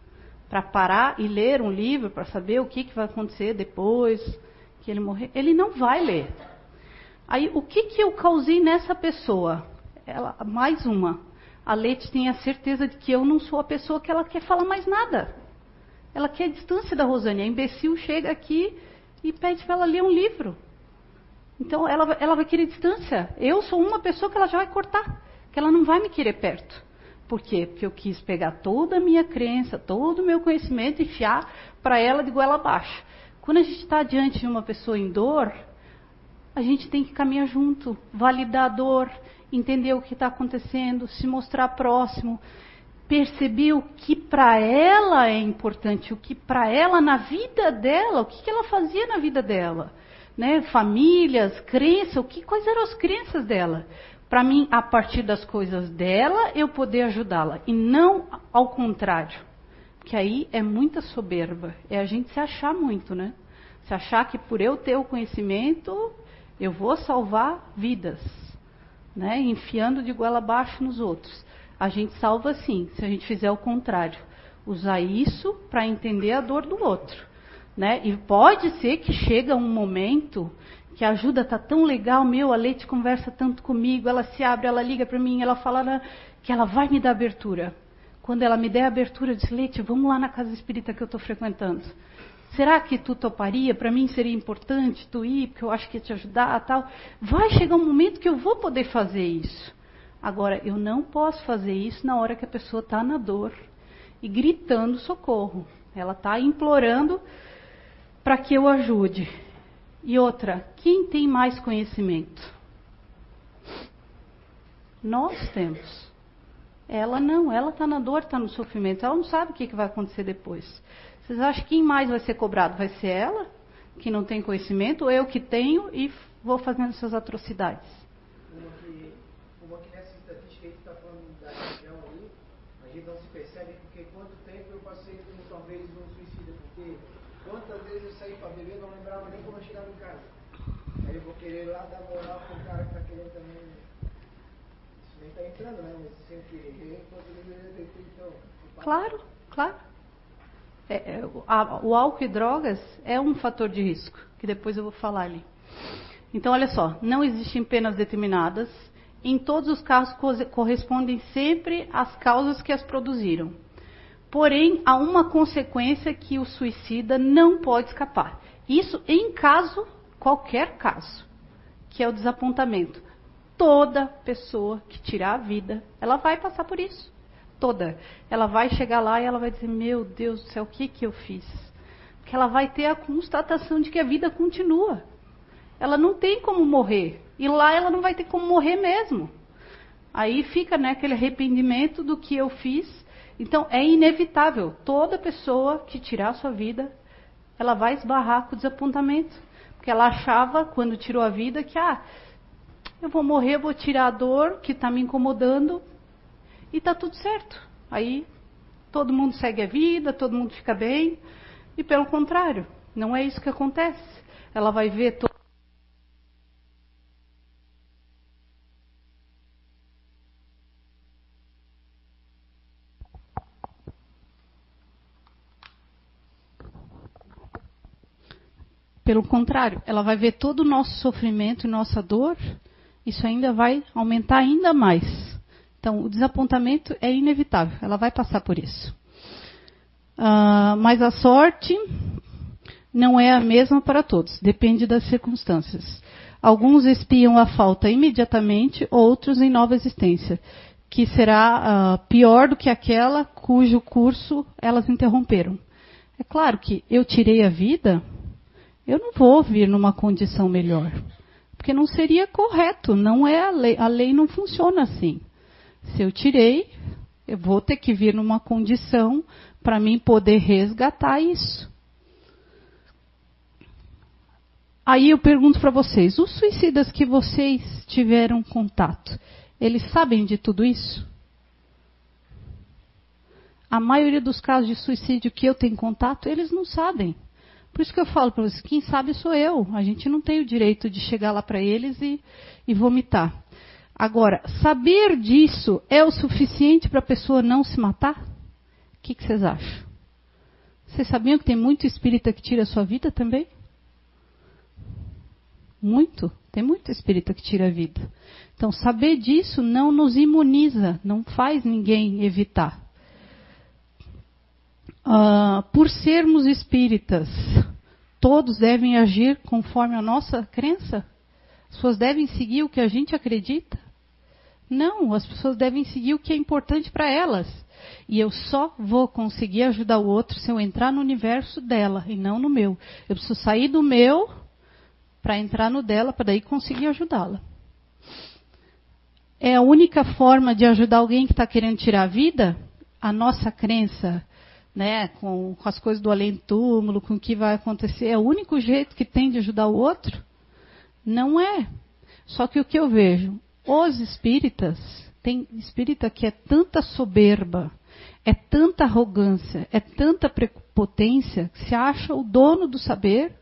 para parar e ler um livro para saber o que, que vai acontecer depois que ele morrer. Ele não vai ler. Aí, o que, que eu causei nessa pessoa? Ela, mais uma. A Leite tem a certeza de que eu não sou a pessoa que ela quer falar mais nada. Ela quer a distância da Rosane. A imbecil chega aqui e pede para ela ler um livro. Então, ela, ela vai querer distância. Eu sou uma pessoa que ela já vai cortar. Que ela não vai me querer perto. Por quê? Porque eu quis pegar toda a minha crença, todo o meu conhecimento e enfiar para ela de goela abaixo. Quando a gente está diante de uma pessoa em dor, a gente tem que caminhar junto, validar a dor, entender o que está acontecendo, se mostrar próximo. perceber o que para ela é importante, o que para ela na vida dela, o que, que ela fazia na vida dela, né? Famílias, crenças, o que quais eram as crenças dela? Para mim, a partir das coisas dela, eu poder ajudá-la e não ao contrário, que aí é muita soberba, é a gente se achar muito, né? Se achar que por eu ter o conhecimento, eu vou salvar vidas, né? Enfiando de goela abaixo nos outros. A gente salva sim, se a gente fizer o contrário. Usar isso para entender a dor do outro. Né? E pode ser que chega um momento que a ajuda tá tão legal, meu, a Leite conversa tanto comigo, ela se abre, ela liga para mim, ela fala que ela vai me dar abertura. Quando ela me der abertura, eu disse, Leite, vamos lá na casa espírita que eu estou frequentando. Será que tu toparia? Para mim seria importante tu ir, porque eu acho que ia te ajudar, tal. Vai chegar um momento que eu vou poder fazer isso. Agora, eu não posso fazer isso na hora que a pessoa está na dor e gritando socorro. Ela está implorando para que eu ajude. E outra, quem tem mais conhecimento? Nós temos. Ela não, ela está na dor, está no sofrimento, ela não sabe o que, que vai acontecer depois. Vocês acham que quem mais vai ser cobrado? Vai ser ela, que não tem conhecimento, ou eu que tenho e vou fazendo suas atrocidades? Lá moral pro cara que tá querendo também. Isso nem tá entrando, né? Mas então. Claro, claro. É, é, a, o álcool e drogas é um fator de risco, que depois eu vou falar ali. Então, olha só, não existem penas determinadas. Em todos os casos correspondem sempre às causas que as produziram. Porém, há uma consequência que o suicida não pode escapar. Isso em caso, qualquer caso que é o desapontamento. Toda pessoa que tirar a vida, ela vai passar por isso. Toda. Ela vai chegar lá e ela vai dizer: Meu Deus do céu, o que, que eu fiz? Porque ela vai ter a constatação de que a vida continua. Ela não tem como morrer. E lá ela não vai ter como morrer mesmo. Aí fica né, aquele arrependimento do que eu fiz. Então é inevitável. Toda pessoa que tirar a sua vida, ela vai esbarrar com o desapontamento. Porque ela achava, quando tirou a vida, que ah, eu vou morrer, vou tirar a dor que está me incomodando e está tudo certo. Aí todo mundo segue a vida, todo mundo fica bem. E pelo contrário, não é isso que acontece. Ela vai ver todo Pelo contrário, ela vai ver todo o nosso sofrimento e nossa dor, isso ainda vai aumentar ainda mais. Então, o desapontamento é inevitável, ela vai passar por isso. Uh, mas a sorte não é a mesma para todos, depende das circunstâncias. Alguns espiam a falta imediatamente, outros em nova existência, que será uh, pior do que aquela cujo curso elas interromperam. É claro que eu tirei a vida, eu não vou vir numa condição melhor. Porque não seria correto, não é a lei. A lei não funciona assim. Se eu tirei, eu vou ter que vir numa condição para mim poder resgatar isso. Aí eu pergunto para vocês, os suicidas que vocês tiveram contato, eles sabem de tudo isso? A maioria dos casos de suicídio que eu tenho contato, eles não sabem. Por isso que eu falo para vocês, quem sabe sou eu. A gente não tem o direito de chegar lá para eles e, e vomitar. Agora, saber disso é o suficiente para a pessoa não se matar? O que, que vocês acham? Vocês sabiam que tem muito espírita que tira a sua vida também? Muito. Tem muito espírita que tira a vida. Então, saber disso não nos imuniza, não faz ninguém evitar. Uh, por sermos espíritas, todos devem agir conforme a nossa crença? As pessoas devem seguir o que a gente acredita? Não, as pessoas devem seguir o que é importante para elas. E eu só vou conseguir ajudar o outro se eu entrar no universo dela e não no meu. Eu preciso sair do meu para entrar no dela, para daí conseguir ajudá-la. É a única forma de ajudar alguém que está querendo tirar a vida? a nossa crença, né, com, com as coisas do além-túmulo, com o que vai acontecer, é o único jeito que tem de ajudar o outro? Não é. Só que o que eu vejo, os espíritas, tem espírita que é tanta soberba, é tanta arrogância, é tanta prepotência, que se acha o dono do saber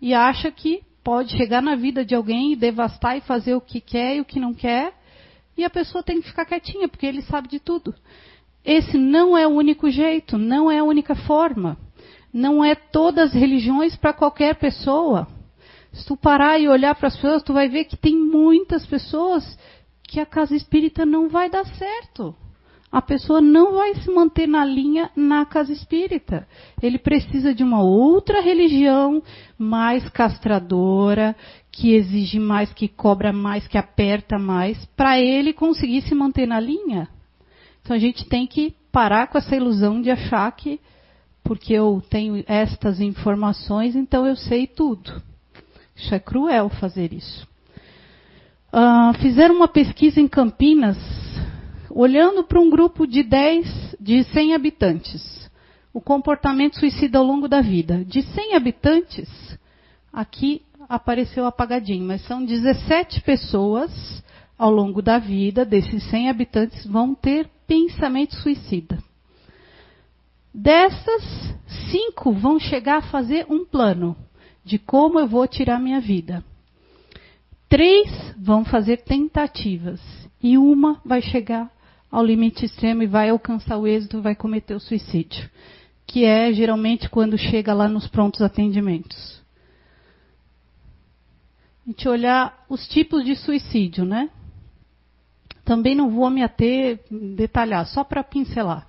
e acha que pode chegar na vida de alguém e devastar e fazer o que quer e o que não quer, e a pessoa tem que ficar quietinha, porque ele sabe de tudo. Esse não é o único jeito, não é a única forma. Não é todas as religiões para qualquer pessoa. Se tu parar e olhar para as pessoas, tu vai ver que tem muitas pessoas que a casa espírita não vai dar certo. A pessoa não vai se manter na linha na casa espírita. Ele precisa de uma outra religião mais castradora, que exige mais, que cobra mais, que aperta mais, para ele conseguir se manter na linha. Então a gente tem que parar com essa ilusão de achar que, porque eu tenho estas informações, então eu sei tudo. Isso é cruel fazer isso. Uh, fizeram uma pesquisa em Campinas, olhando para um grupo de 10, de 100 habitantes, o comportamento suicida ao longo da vida. De 100 habitantes, aqui apareceu apagadinho, mas são 17 pessoas ao longo da vida desses 100 habitantes vão ter pensamento suicida. Dessas, cinco vão chegar a fazer um plano de como eu vou tirar minha vida. Três vão fazer tentativas e uma vai chegar ao limite extremo e vai alcançar o êxito, vai cometer o suicídio, que é geralmente quando chega lá nos prontos atendimentos. A gente olhar os tipos de suicídio, né? Também não vou me ater, detalhar, só para pincelar.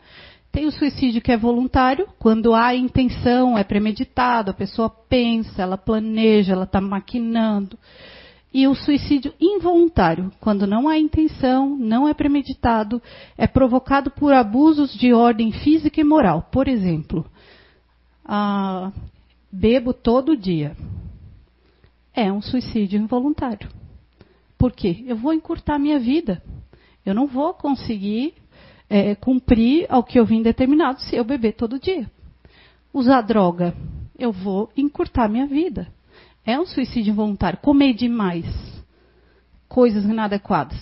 Tem o suicídio que é voluntário, quando há intenção, é premeditado, a pessoa pensa, ela planeja, ela está maquinando. E o suicídio involuntário, quando não há intenção, não é premeditado, é provocado por abusos de ordem física e moral. Por exemplo, ah, bebo todo dia. É um suicídio involuntário. Por quê? Eu vou encurtar minha vida. Eu não vou conseguir é, cumprir ao que eu vim determinado se eu beber todo dia. Usar droga, eu vou encurtar minha vida. É um suicídio involuntário. Comer demais, coisas inadequadas,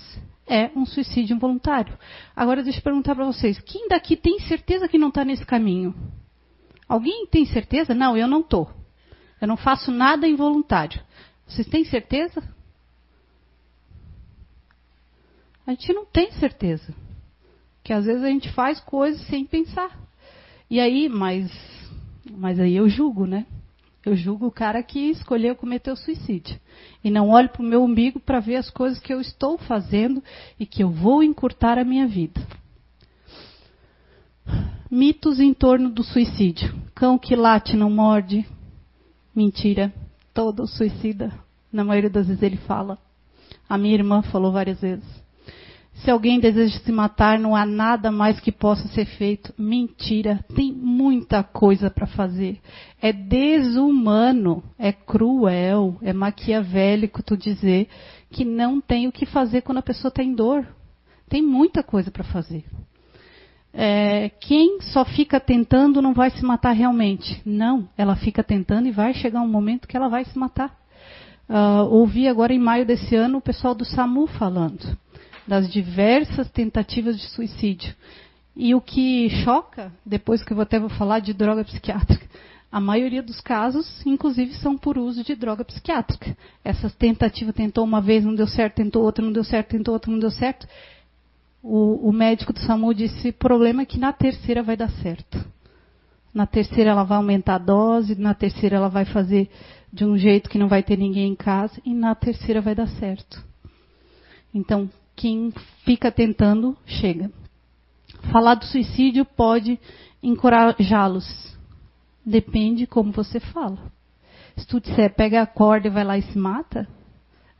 é um suicídio involuntário. Agora deixa eu perguntar para vocês: quem daqui tem certeza que não está nesse caminho? Alguém tem certeza? Não, eu não estou. Eu não faço nada involuntário. Vocês têm certeza? A gente não tem certeza. Que às vezes a gente faz coisas sem pensar. E aí, mas, mas aí eu julgo, né? Eu julgo o cara que escolheu cometer o suicídio. E não olho para o meu umbigo para ver as coisas que eu estou fazendo e que eu vou encurtar a minha vida. Mitos em torno do suicídio. Cão que late não morde. Mentira. Todo suicida, na maioria das vezes ele fala. A minha irmã falou várias vezes. Se alguém deseja se matar, não há nada mais que possa ser feito. Mentira, tem muita coisa para fazer. É desumano, é cruel, é maquiavélico tu dizer que não tem o que fazer quando a pessoa tem dor. Tem muita coisa para fazer. É, quem só fica tentando não vai se matar realmente. Não, ela fica tentando e vai chegar um momento que ela vai se matar. Uh, ouvi agora em maio desse ano o pessoal do SAMU falando das diversas tentativas de suicídio. E o que choca, depois que eu até vou falar de droga psiquiátrica, a maioria dos casos, inclusive, são por uso de droga psiquiátrica. Essas tentativas, tentou uma vez, não deu certo, tentou outra, não deu certo, tentou outra, não deu certo. O, o médico do SAMU disse: problema é que na terceira vai dar certo. Na terceira ela vai aumentar a dose, na terceira ela vai fazer de um jeito que não vai ter ninguém em casa, e na terceira vai dar certo. Então, quem fica tentando chega. Falar do suicídio pode encorajá-los. Depende como você fala. Se tu disser, pega a corda e vai lá e se mata,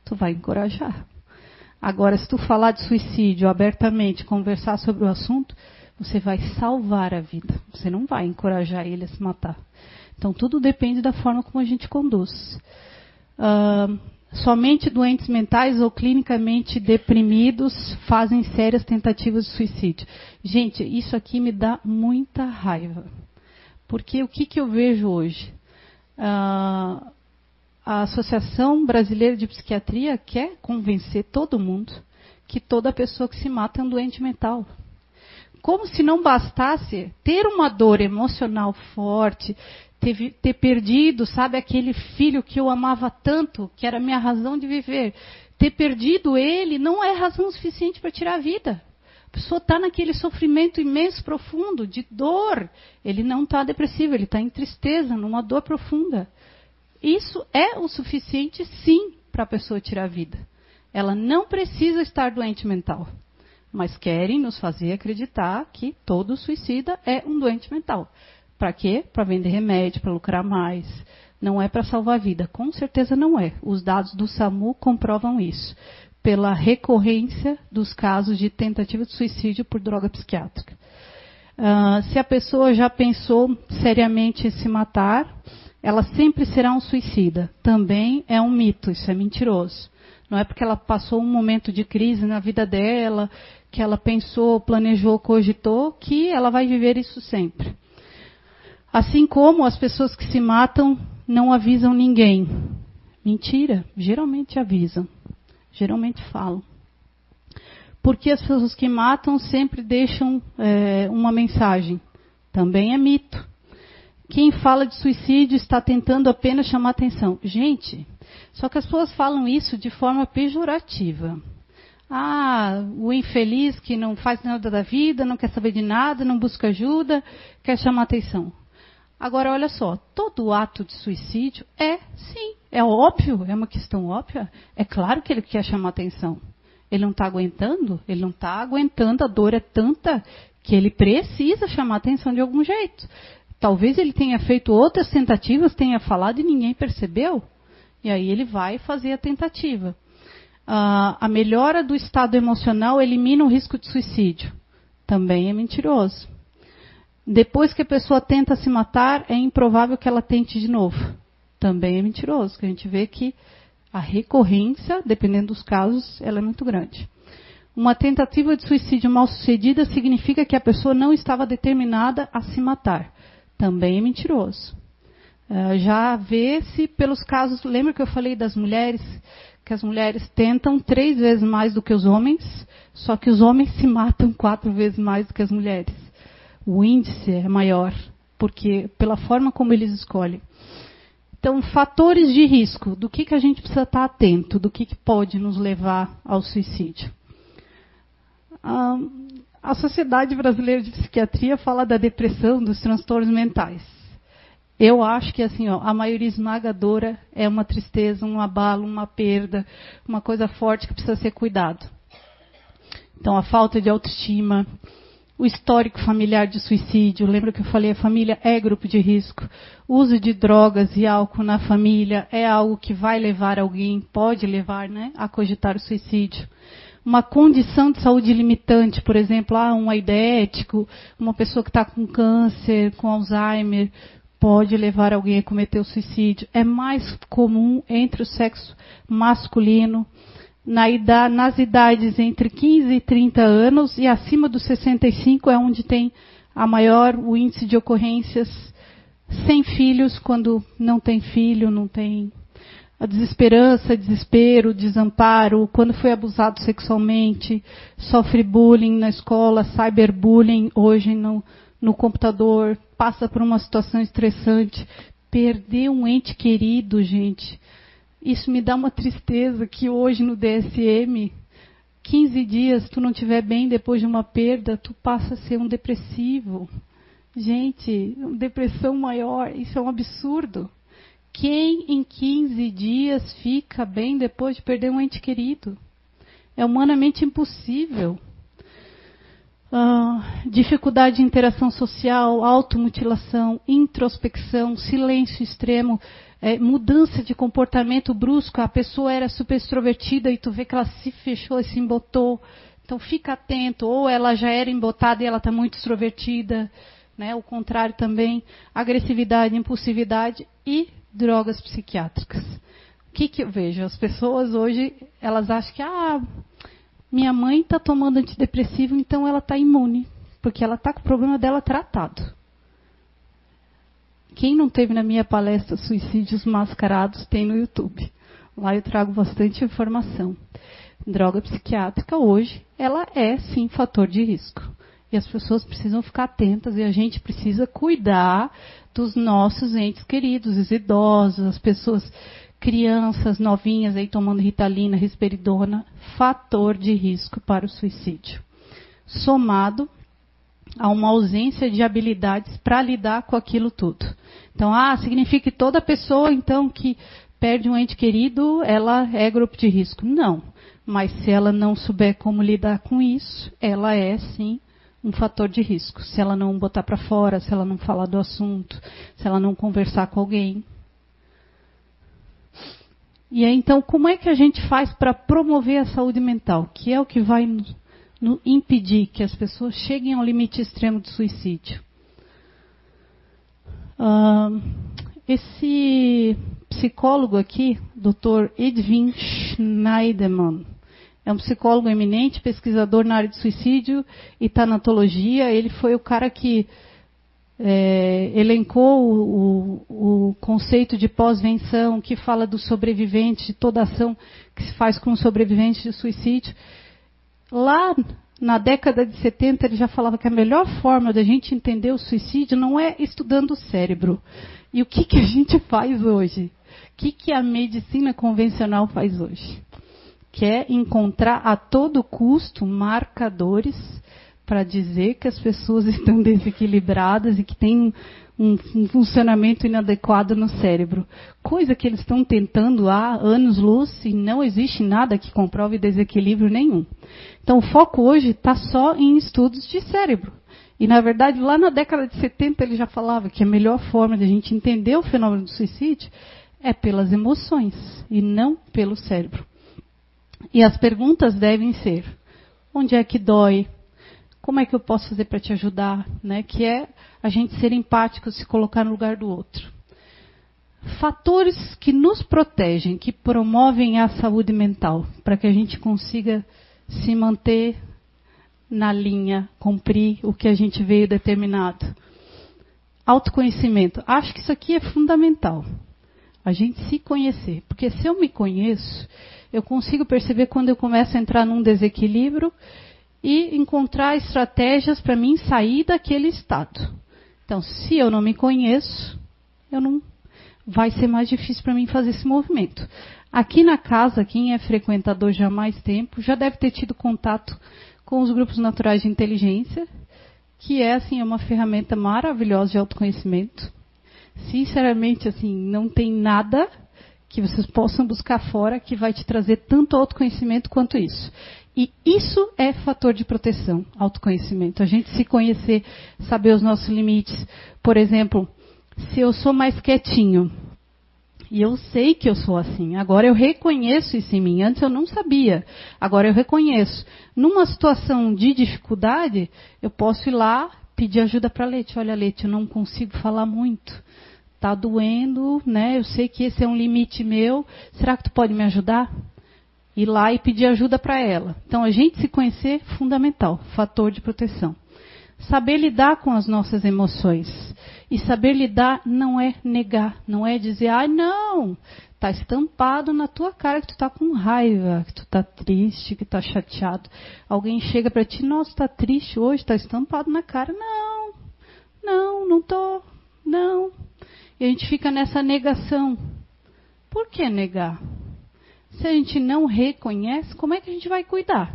tu vai encorajar. Agora, se tu falar de suicídio abertamente, conversar sobre o assunto, você vai salvar a vida. Você não vai encorajar ele a se matar. Então, tudo depende da forma como a gente conduz. Uh, Somente doentes mentais ou clinicamente deprimidos fazem sérias tentativas de suicídio. Gente, isso aqui me dá muita raiva. Porque o que, que eu vejo hoje? Ah, a Associação Brasileira de Psiquiatria quer convencer todo mundo que toda pessoa que se mata é um doente mental. Como se não bastasse ter uma dor emocional forte, ter, ter perdido, sabe, aquele filho que eu amava tanto, que era minha razão de viver. Ter perdido ele não é razão suficiente para tirar a vida. A pessoa está naquele sofrimento imenso, profundo, de dor. Ele não está depressivo, ele está em tristeza, numa dor profunda. Isso é o suficiente, sim, para a pessoa tirar a vida. Ela não precisa estar doente mental. Mas querem nos fazer acreditar que todo suicida é um doente mental. Para quê? Para vender remédio, para lucrar mais. Não é para salvar a vida. Com certeza não é. Os dados do SAMU comprovam isso. Pela recorrência dos casos de tentativa de suicídio por droga psiquiátrica. Uh, se a pessoa já pensou seriamente em se matar, ela sempre será um suicida. Também é um mito, isso é mentiroso. Não é porque ela passou um momento de crise na vida dela, que ela pensou, planejou, cogitou, que ela vai viver isso sempre. Assim como as pessoas que se matam não avisam ninguém. Mentira, geralmente avisam. Geralmente falam. Porque as pessoas que matam sempre deixam é, uma mensagem. Também é mito. Quem fala de suicídio está tentando apenas chamar atenção. Gente, só que as pessoas falam isso de forma pejorativa. Ah, o infeliz que não faz nada da vida, não quer saber de nada, não busca ajuda, quer chamar atenção. Agora, olha só, todo ato de suicídio é, sim, é óbvio, é uma questão óbvia. É claro que ele quer chamar atenção. Ele não está aguentando, ele não está aguentando, a dor é tanta que ele precisa chamar atenção de algum jeito. Talvez ele tenha feito outras tentativas, tenha falado e ninguém percebeu. E aí ele vai fazer a tentativa. Uh, a melhora do estado emocional elimina o risco de suicídio. Também é mentiroso. Depois que a pessoa tenta se matar, é improvável que ela tente de novo. Também é mentiroso, que a gente vê que a recorrência, dependendo dos casos, ela é muito grande. Uma tentativa de suicídio mal sucedida significa que a pessoa não estava determinada a se matar. Também é mentiroso. Uh, já vê-se pelos casos, lembra que eu falei das mulheres, que as mulheres tentam três vezes mais do que os homens, só que os homens se matam quatro vezes mais do que as mulheres o índice é maior, porque pela forma como eles escolhem. Então, fatores de risco, do que, que a gente precisa estar atento, do que, que pode nos levar ao suicídio. Ah, a Sociedade Brasileira de Psiquiatria fala da depressão, dos transtornos mentais. Eu acho que assim, ó, a maioria esmagadora é uma tristeza, um abalo, uma perda, uma coisa forte que precisa ser cuidado. Então, a falta de autoestima, o histórico familiar de suicídio. Lembra que eu falei, a família é grupo de risco. Uso de drogas e álcool na família é algo que vai levar alguém, pode levar, né, a cogitar o suicídio. Uma condição de saúde limitante, por exemplo, ah, um aidético, uma pessoa que está com câncer, com Alzheimer, pode levar alguém a cometer o suicídio. É mais comum entre o sexo masculino na idade, nas idades entre 15 e 30 anos e acima dos 65 é onde tem a maior o índice de ocorrências sem filhos, quando não tem filho, não tem a desesperança, desespero, desamparo, quando foi abusado sexualmente, sofre bullying na escola, cyberbullying hoje no, no computador, passa por uma situação estressante, perder um ente querido, gente isso me dá uma tristeza que hoje no DSM, 15 dias, tu não estiver bem depois de uma perda, tu passa a ser um depressivo. Gente, depressão maior, isso é um absurdo. Quem em 15 dias fica bem depois de perder um ente querido? É humanamente impossível. Uh, dificuldade de interação social, automutilação, introspecção, silêncio extremo é, mudança de comportamento brusco, a pessoa era super extrovertida e tu vê que ela se fechou e se embotou. Então fica atento, ou ela já era embotada e ela está muito extrovertida, né? o contrário também, agressividade, impulsividade e drogas psiquiátricas. O que, que eu vejo? As pessoas hoje, elas acham que, ah, minha mãe está tomando antidepressivo, então ela está imune, porque ela está com o problema dela tratado. Quem não teve na minha palestra Suicídios Mascarados tem no YouTube. Lá eu trago bastante informação. Droga psiquiátrica hoje, ela é sim fator de risco. E as pessoas precisam ficar atentas e a gente precisa cuidar dos nossos entes queridos, os idosos, as pessoas, crianças novinhas aí tomando ritalina, risperidona, fator de risco para o suicídio. Somado a uma ausência de habilidades para lidar com aquilo tudo. Então, ah, significa que toda pessoa, então, que perde um ente querido, ela é grupo de risco. Não. Mas se ela não souber como lidar com isso, ela é sim um fator de risco. Se ela não botar para fora, se ela não falar do assunto, se ela não conversar com alguém. E aí, então, como é que a gente faz para promover a saúde mental? Que é o que vai no, impedir que as pessoas cheguem ao limite extremo de suicídio. Uh, esse psicólogo aqui, Dr. Edwin Schneiderman, é um psicólogo eminente, pesquisador na área de suicídio e tanatologia. Ele foi o cara que é, elencou o, o, conceito de pós-venção, que fala do sobrevivente, de toda ação que se faz com o sobrevivente de suicídio. Lá na década de 70, ele já falava que a melhor forma da gente entender o suicídio não é estudando o cérebro. E o que, que a gente faz hoje? O que, que a medicina convencional faz hoje? Quer encontrar a todo custo marcadores para dizer que as pessoas [LAUGHS] estão desequilibradas e que têm um, um, funcionamento inadequado no cérebro. Coisa que eles estão tentando há anos-luz e não existe nada que comprove desequilíbrio nenhum. Então o foco hoje está só em estudos de cérebro. E na verdade, lá na década de 70 ele já falava que a melhor forma de a gente entender o fenômeno do suicídio é pelas emoções e não pelo cérebro. E as perguntas devem ser: onde é que dói? Como é que eu posso fazer para te ajudar? Né? Que é a gente ser empático, se colocar no lugar do outro. Fatores que nos protegem, que promovem a saúde mental, para que a gente consiga se manter na linha, cumprir o que a gente veio determinado. Autoconhecimento. Acho que isso aqui é fundamental. A gente se conhecer. Porque se eu me conheço, eu consigo perceber quando eu começo a entrar num desequilíbrio e encontrar estratégias para mim sair daquele estado. Então, se eu não me conheço, eu não vai ser mais difícil para mim fazer esse movimento. Aqui na casa, quem é frequentador já há mais tempo, já deve ter tido contato com os grupos naturais de inteligência, que é assim uma ferramenta maravilhosa de autoconhecimento. Sinceramente, assim, não tem nada que vocês possam buscar fora que vai te trazer tanto autoconhecimento quanto isso. E isso é fator de proteção, autoconhecimento. A gente se conhecer, saber os nossos limites. Por exemplo, se eu sou mais quietinho, e eu sei que eu sou assim. Agora eu reconheço isso em mim. Antes eu não sabia. Agora eu reconheço. Numa situação de dificuldade, eu posso ir lá pedir ajuda para a Leite. Olha, Leite, eu não consigo falar muito está doendo, né? Eu sei que esse é um limite meu. Será que tu pode me ajudar? Ir lá e pedir ajuda para ela. Então, a gente se conhecer fundamental, fator de proteção. Saber lidar com as nossas emoções. E saber lidar não é negar, não é dizer, ah, não, está estampado na tua cara que tu está com raiva, que tu está triste, que está chateado. Alguém chega para ti, nossa, está triste hoje, está estampado na cara. Não, não, não estou, não. E a gente fica nessa negação. Por que negar? Se a gente não reconhece, como é que a gente vai cuidar?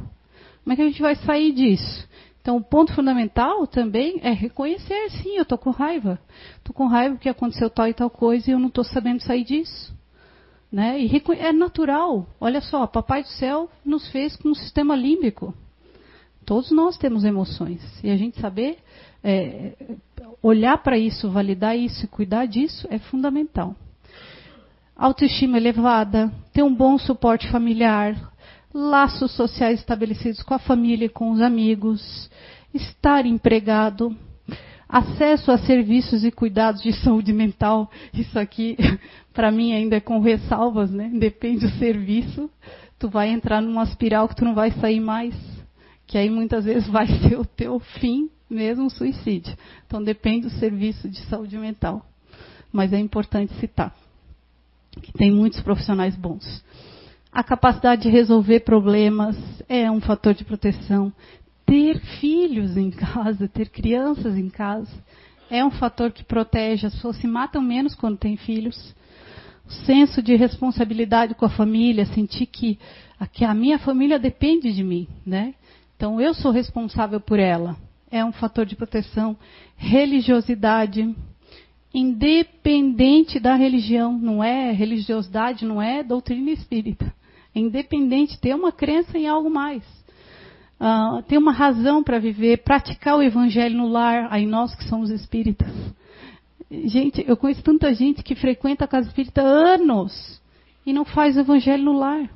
Como é que a gente vai sair disso? Então, o ponto fundamental também é reconhecer, sim, eu estou com raiva. Estou com raiva porque aconteceu tal e tal coisa e eu não estou sabendo sair disso. Né? E é natural. Olha só, Papai do Céu nos fez com um sistema límbico. Todos nós temos emoções. E a gente saber é, olhar para isso, validar isso e cuidar disso é fundamental. Autoestima elevada, ter um bom suporte familiar, laços sociais estabelecidos com a família e com os amigos, estar empregado, acesso a serviços e cuidados de [LAUGHS] saúde mental. Isso aqui, [LAUGHS] para mim, ainda é com ressalvas, né? Depende do serviço. Tu vai entrar numa espiral que tu não vai sair mais. Que aí muitas vezes vai [LAUGHS] ser o teu fim, mesmo suicídio. Então depende do serviço de saúde mental. Mas é importante citar que tem muitos profissionais bons. A capacidade de resolver problemas é um fator de proteção ter filhos em casa, ter crianças em casa, é um fator que protege. As pessoas se matam menos quando têm filhos. O senso de responsabilidade com a família, sentir que, que a minha família depende de mim, né? Então eu sou responsável por ela. É um fator de proteção. Religiosidade, independente da religião, não é religiosidade, não é doutrina espírita. É independente, ter uma crença em algo mais uh, ter uma razão para viver, praticar o evangelho no lar, aí nós que somos espíritas. Gente, eu conheço tanta gente que frequenta a casa espírita anos e não faz o evangelho no lar.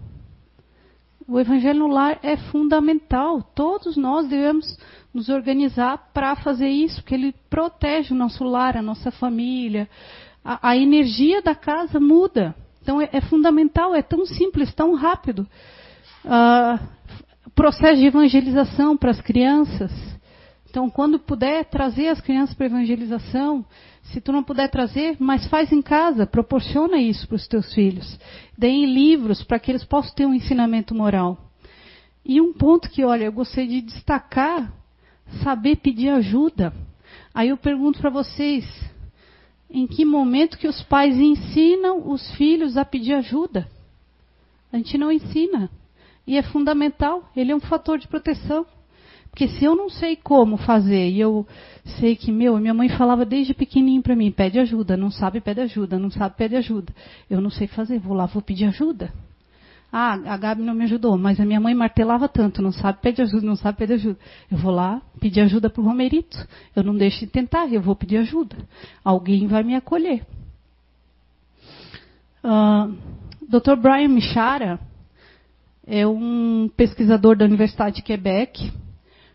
O evangelho no lar é fundamental. Todos nós devemos nos organizar para fazer isso, porque ele protege o nosso lar, a nossa família. A, a energia da casa muda. Então é, é, fundamental, é tão simples, tão rápido. Uh, processo de evangelização para as crianças. Então, quando puder trazer as crianças para evangelização, se tu não puder trazer, mas faz em casa, proporciona isso para os teus filhos. Deem livros para que eles possam ter um ensinamento moral. E um ponto que, olha, eu gostaria de destacar, saber pedir ajuda. Aí eu pergunto para vocês, em que momento que os pais ensinam os filhos a pedir ajuda? A gente não ensina. E é fundamental, ele é um fator de proteção. Porque se eu não sei como fazer, e eu sei que, meu, minha mãe falava desde pequenininho para mim, pede ajuda, não sabe, pede ajuda, não sabe, pede ajuda. Eu não sei fazer, vou lá, vou pedir ajuda. Ah, a Gabi não me ajudou, mas a minha mãe martelava tanto, não sabe, pede ajuda, não sabe, pede ajuda. Eu vou lá pedir ajuda para o Romerito. Eu não deixo de tentar, eu vou pedir ajuda. Alguém vai me acolher. Uh, ah, Dr. Brian Michara, é um pesquisador da Universidade de Quebec.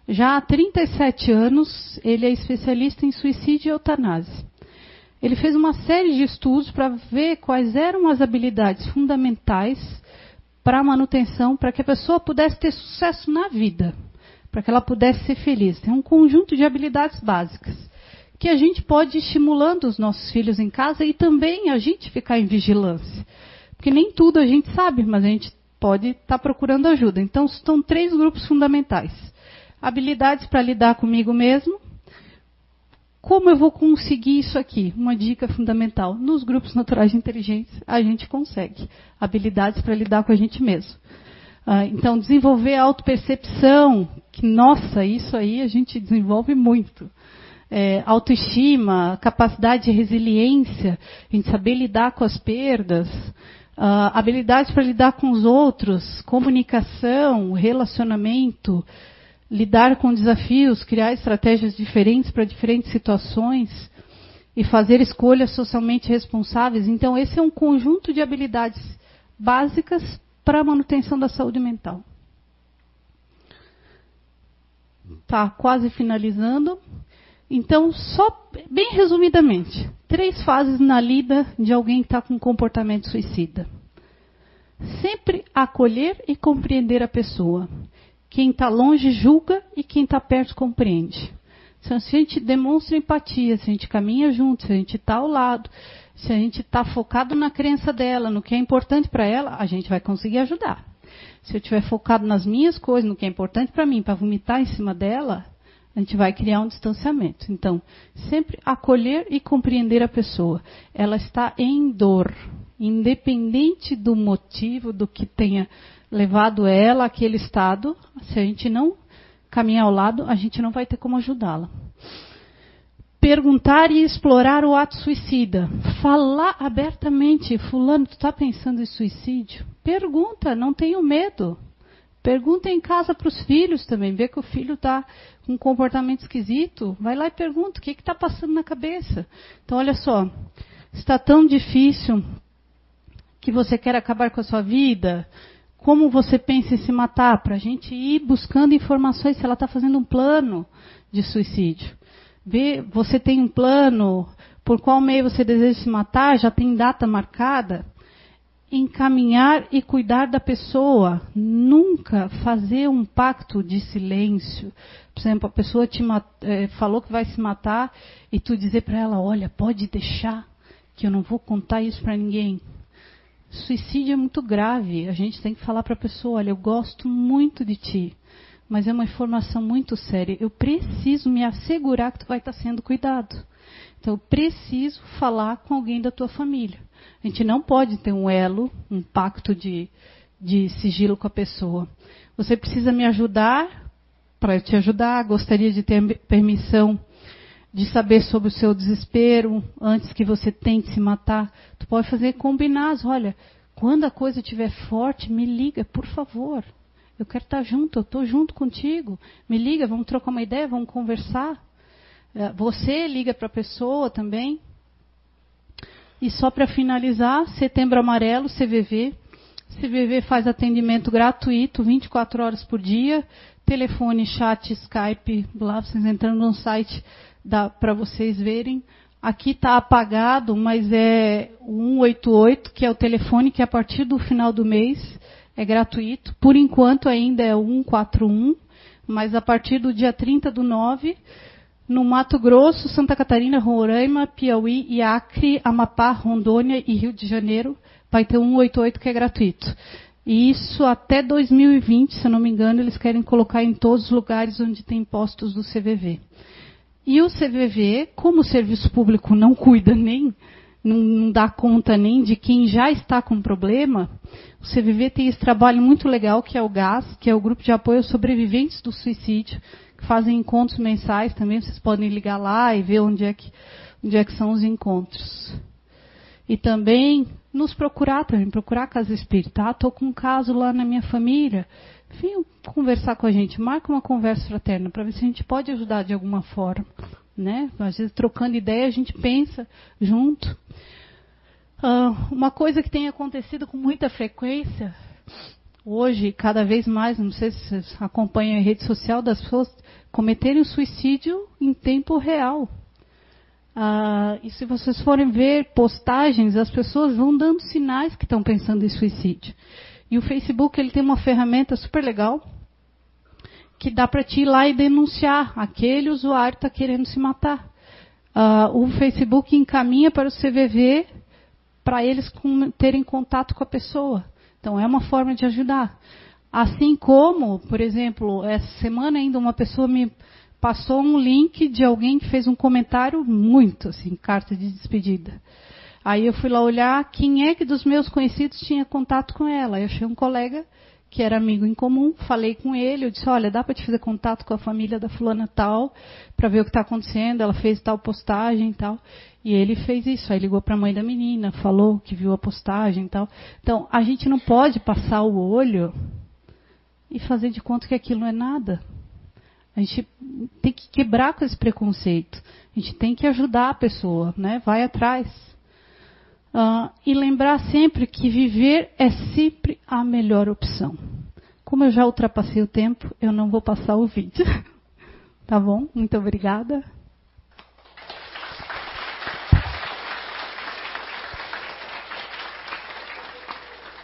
Já há 37 anos, ele é especialista em suicídio e eutanásia. Ele fez uma série de estudos para ver quais eram as habilidades fundamentais para a manutenção, para que a pessoa pudesse ter sucesso na vida, para que ela pudesse ser feliz. Tem um conjunto de habilidades básicas que a gente pode ir estimulando os nossos filhos em casa e também a gente ficar em vigilância. Porque nem tudo a gente sabe, mas a gente pode estar tá procurando ajuda. Então, estão três grupos fundamentais: habilidades para lidar comigo mesmo. Como eu vou conseguir isso aqui? Uma dica fundamental: nos grupos naturais de inteligência, a gente consegue habilidades para lidar com a gente mesmo. Ah, então, desenvolver a autopercepção, que, nossa, isso aí a gente desenvolve muito. É, autoestima, capacidade de resiliência, a gente saber lidar com as perdas, Uh, habilidades para lidar com os outros, comunicação, relacionamento, lidar com desafios, criar estratégias diferentes para diferentes situações e fazer escolhas socialmente responsáveis. Então, esse é um conjunto de habilidades básicas para a manutenção da saúde mental. Tá quase finalizando. Então, só bem resumidamente, três fases na lida de alguém que está com comportamento suicida. Sempre acolher e compreender a pessoa. Quem está longe julga e quem está perto compreende. Então, se a gente demonstra empatia, se a gente caminha junto, se a gente está ao lado, se a gente está focado na crença dela, no que é importante para ela, a gente vai conseguir ajudar. Se eu estiver focado nas minhas coisas, no que é importante para mim, para vomitar em cima dela, a gente vai criar um distanciamento. Então, sempre acolher e compreender a pessoa. Ela está em dor, independente do motivo, do que tenha levado ela àquele estado. Se a gente não caminhar ao lado, a gente não vai ter como ajudá-la. Perguntar e explorar o ato suicida. Falar abertamente. Fulano, tu está pensando em suicídio? Pergunta, não tenho medo. Pergunta em casa para os filhos também, vê que o filho está com um comportamento esquisito, vai lá e pergunta o que está passando na cabeça. Então, olha só, está tão difícil que você quer acabar com a sua vida, como você pensa em se matar, para a gente ir buscando informações se ela está fazendo um plano de suicídio. Vê, você tem um plano por qual meio você deseja se matar, já tem data marcada. Encaminhar e cuidar da pessoa. Nunca fazer um pacto de silêncio. Por exemplo, a pessoa te é, falou que vai se matar e tu dizer para ela: olha, pode deixar, que eu não vou contar isso para ninguém. Suicídio é muito grave. A gente tem que falar para a pessoa: olha, eu gosto muito de ti, mas é uma informação muito séria. Eu preciso me assegurar que tu vai estar sendo cuidado. Então, eu preciso falar com alguém da tua família. A gente não pode ter um elo, um pacto de, de sigilo com a pessoa. Você precisa me ajudar para te ajudar. Gostaria de ter permissão de saber sobre o seu desespero antes que você tente se matar. Tu pode fazer combinados. Olha, quando a coisa estiver forte, me liga, por favor. Eu quero estar junto, eu estou junto contigo. Me liga, vamos trocar uma ideia, vamos conversar. É, você liga para a pessoa também. E só para finalizar, Setembro Amarelo, CVV. CVV faz atendimento gratuito, 24 horas por dia. Telefone, chat, Skype, lá vocês entrando no site para vocês verem. Aqui está apagado, mas é o 188, que é o telefone que a partir do final do mês é gratuito. Por enquanto ainda é o 141, mas a partir do dia 30 do 9, no Mato Grosso, Santa Catarina, Roraima, Piauí Acre, Amapá, Rondônia e Rio de Janeiro, vai ter o 188 que é gratuito. E isso até 2020, se não me engano, eles querem colocar em todos os lugares onde tem postos do CVV. E o CVV, como o serviço público não cuida nem, não, dá conta nem de quem já está com problema, o CVV tem esse trabalho muito legal que é o GAS, que é o Grupo de Apoio aos Sobreviventes do Suicídio, que fazem encontros mensais também, vocês podem ligar lá e ver onde é que, onde é que são os encontros. E também nos procurar também, procurar a Casa Espírita. Ah, com um caso lá na minha família venham conversar com a gente, marca uma conversa fraterna para ver se a gente pode ajudar de alguma forma. Né? Às vezes, trocando ideia, a gente pensa junto. Uh, uma coisa que tem acontecido com muita frequência, hoje, cada vez mais, não sei se vocês acompanham a rede social, das pessoas cometerem suicídio em tempo real. Uh, e se vocês forem ver postagens, as pessoas vão dando sinais que estão pensando em suicídio. E o Facebook ele tem uma ferramenta super legal que dá para ti ir lá e denunciar aquele usuário está querendo se matar. Uh, o Facebook encaminha para o CVV para eles com, terem contato com a pessoa. Então é uma forma de ajudar. Assim como, por exemplo, essa semana ainda uma pessoa me passou um link de alguém que fez um comentário muito assim, carta de despedida. Aí eu fui lá olhar quem é que dos meus conhecidos tinha contato com ela. Eu achei um colega que era amigo em comum, falei com ele, eu disse, olha, dá para te fazer contato com a família da fulana tal, para ver o que está acontecendo, ela fez tal postagem e tal. E ele fez isso, aí ligou para a mãe da menina, falou que viu a postagem e tal. Então, a gente não pode passar o olho e fazer de conta que aquilo não é nada. A gente tem que quebrar com esse preconceito. A gente tem que ajudar a pessoa, né? Vai atrás. Uh, e lembrar sempre que viver é sempre a melhor opção. Como eu já ultrapassei o tempo, eu não vou passar o vídeo. [LAUGHS] tá bom? Muito obrigada.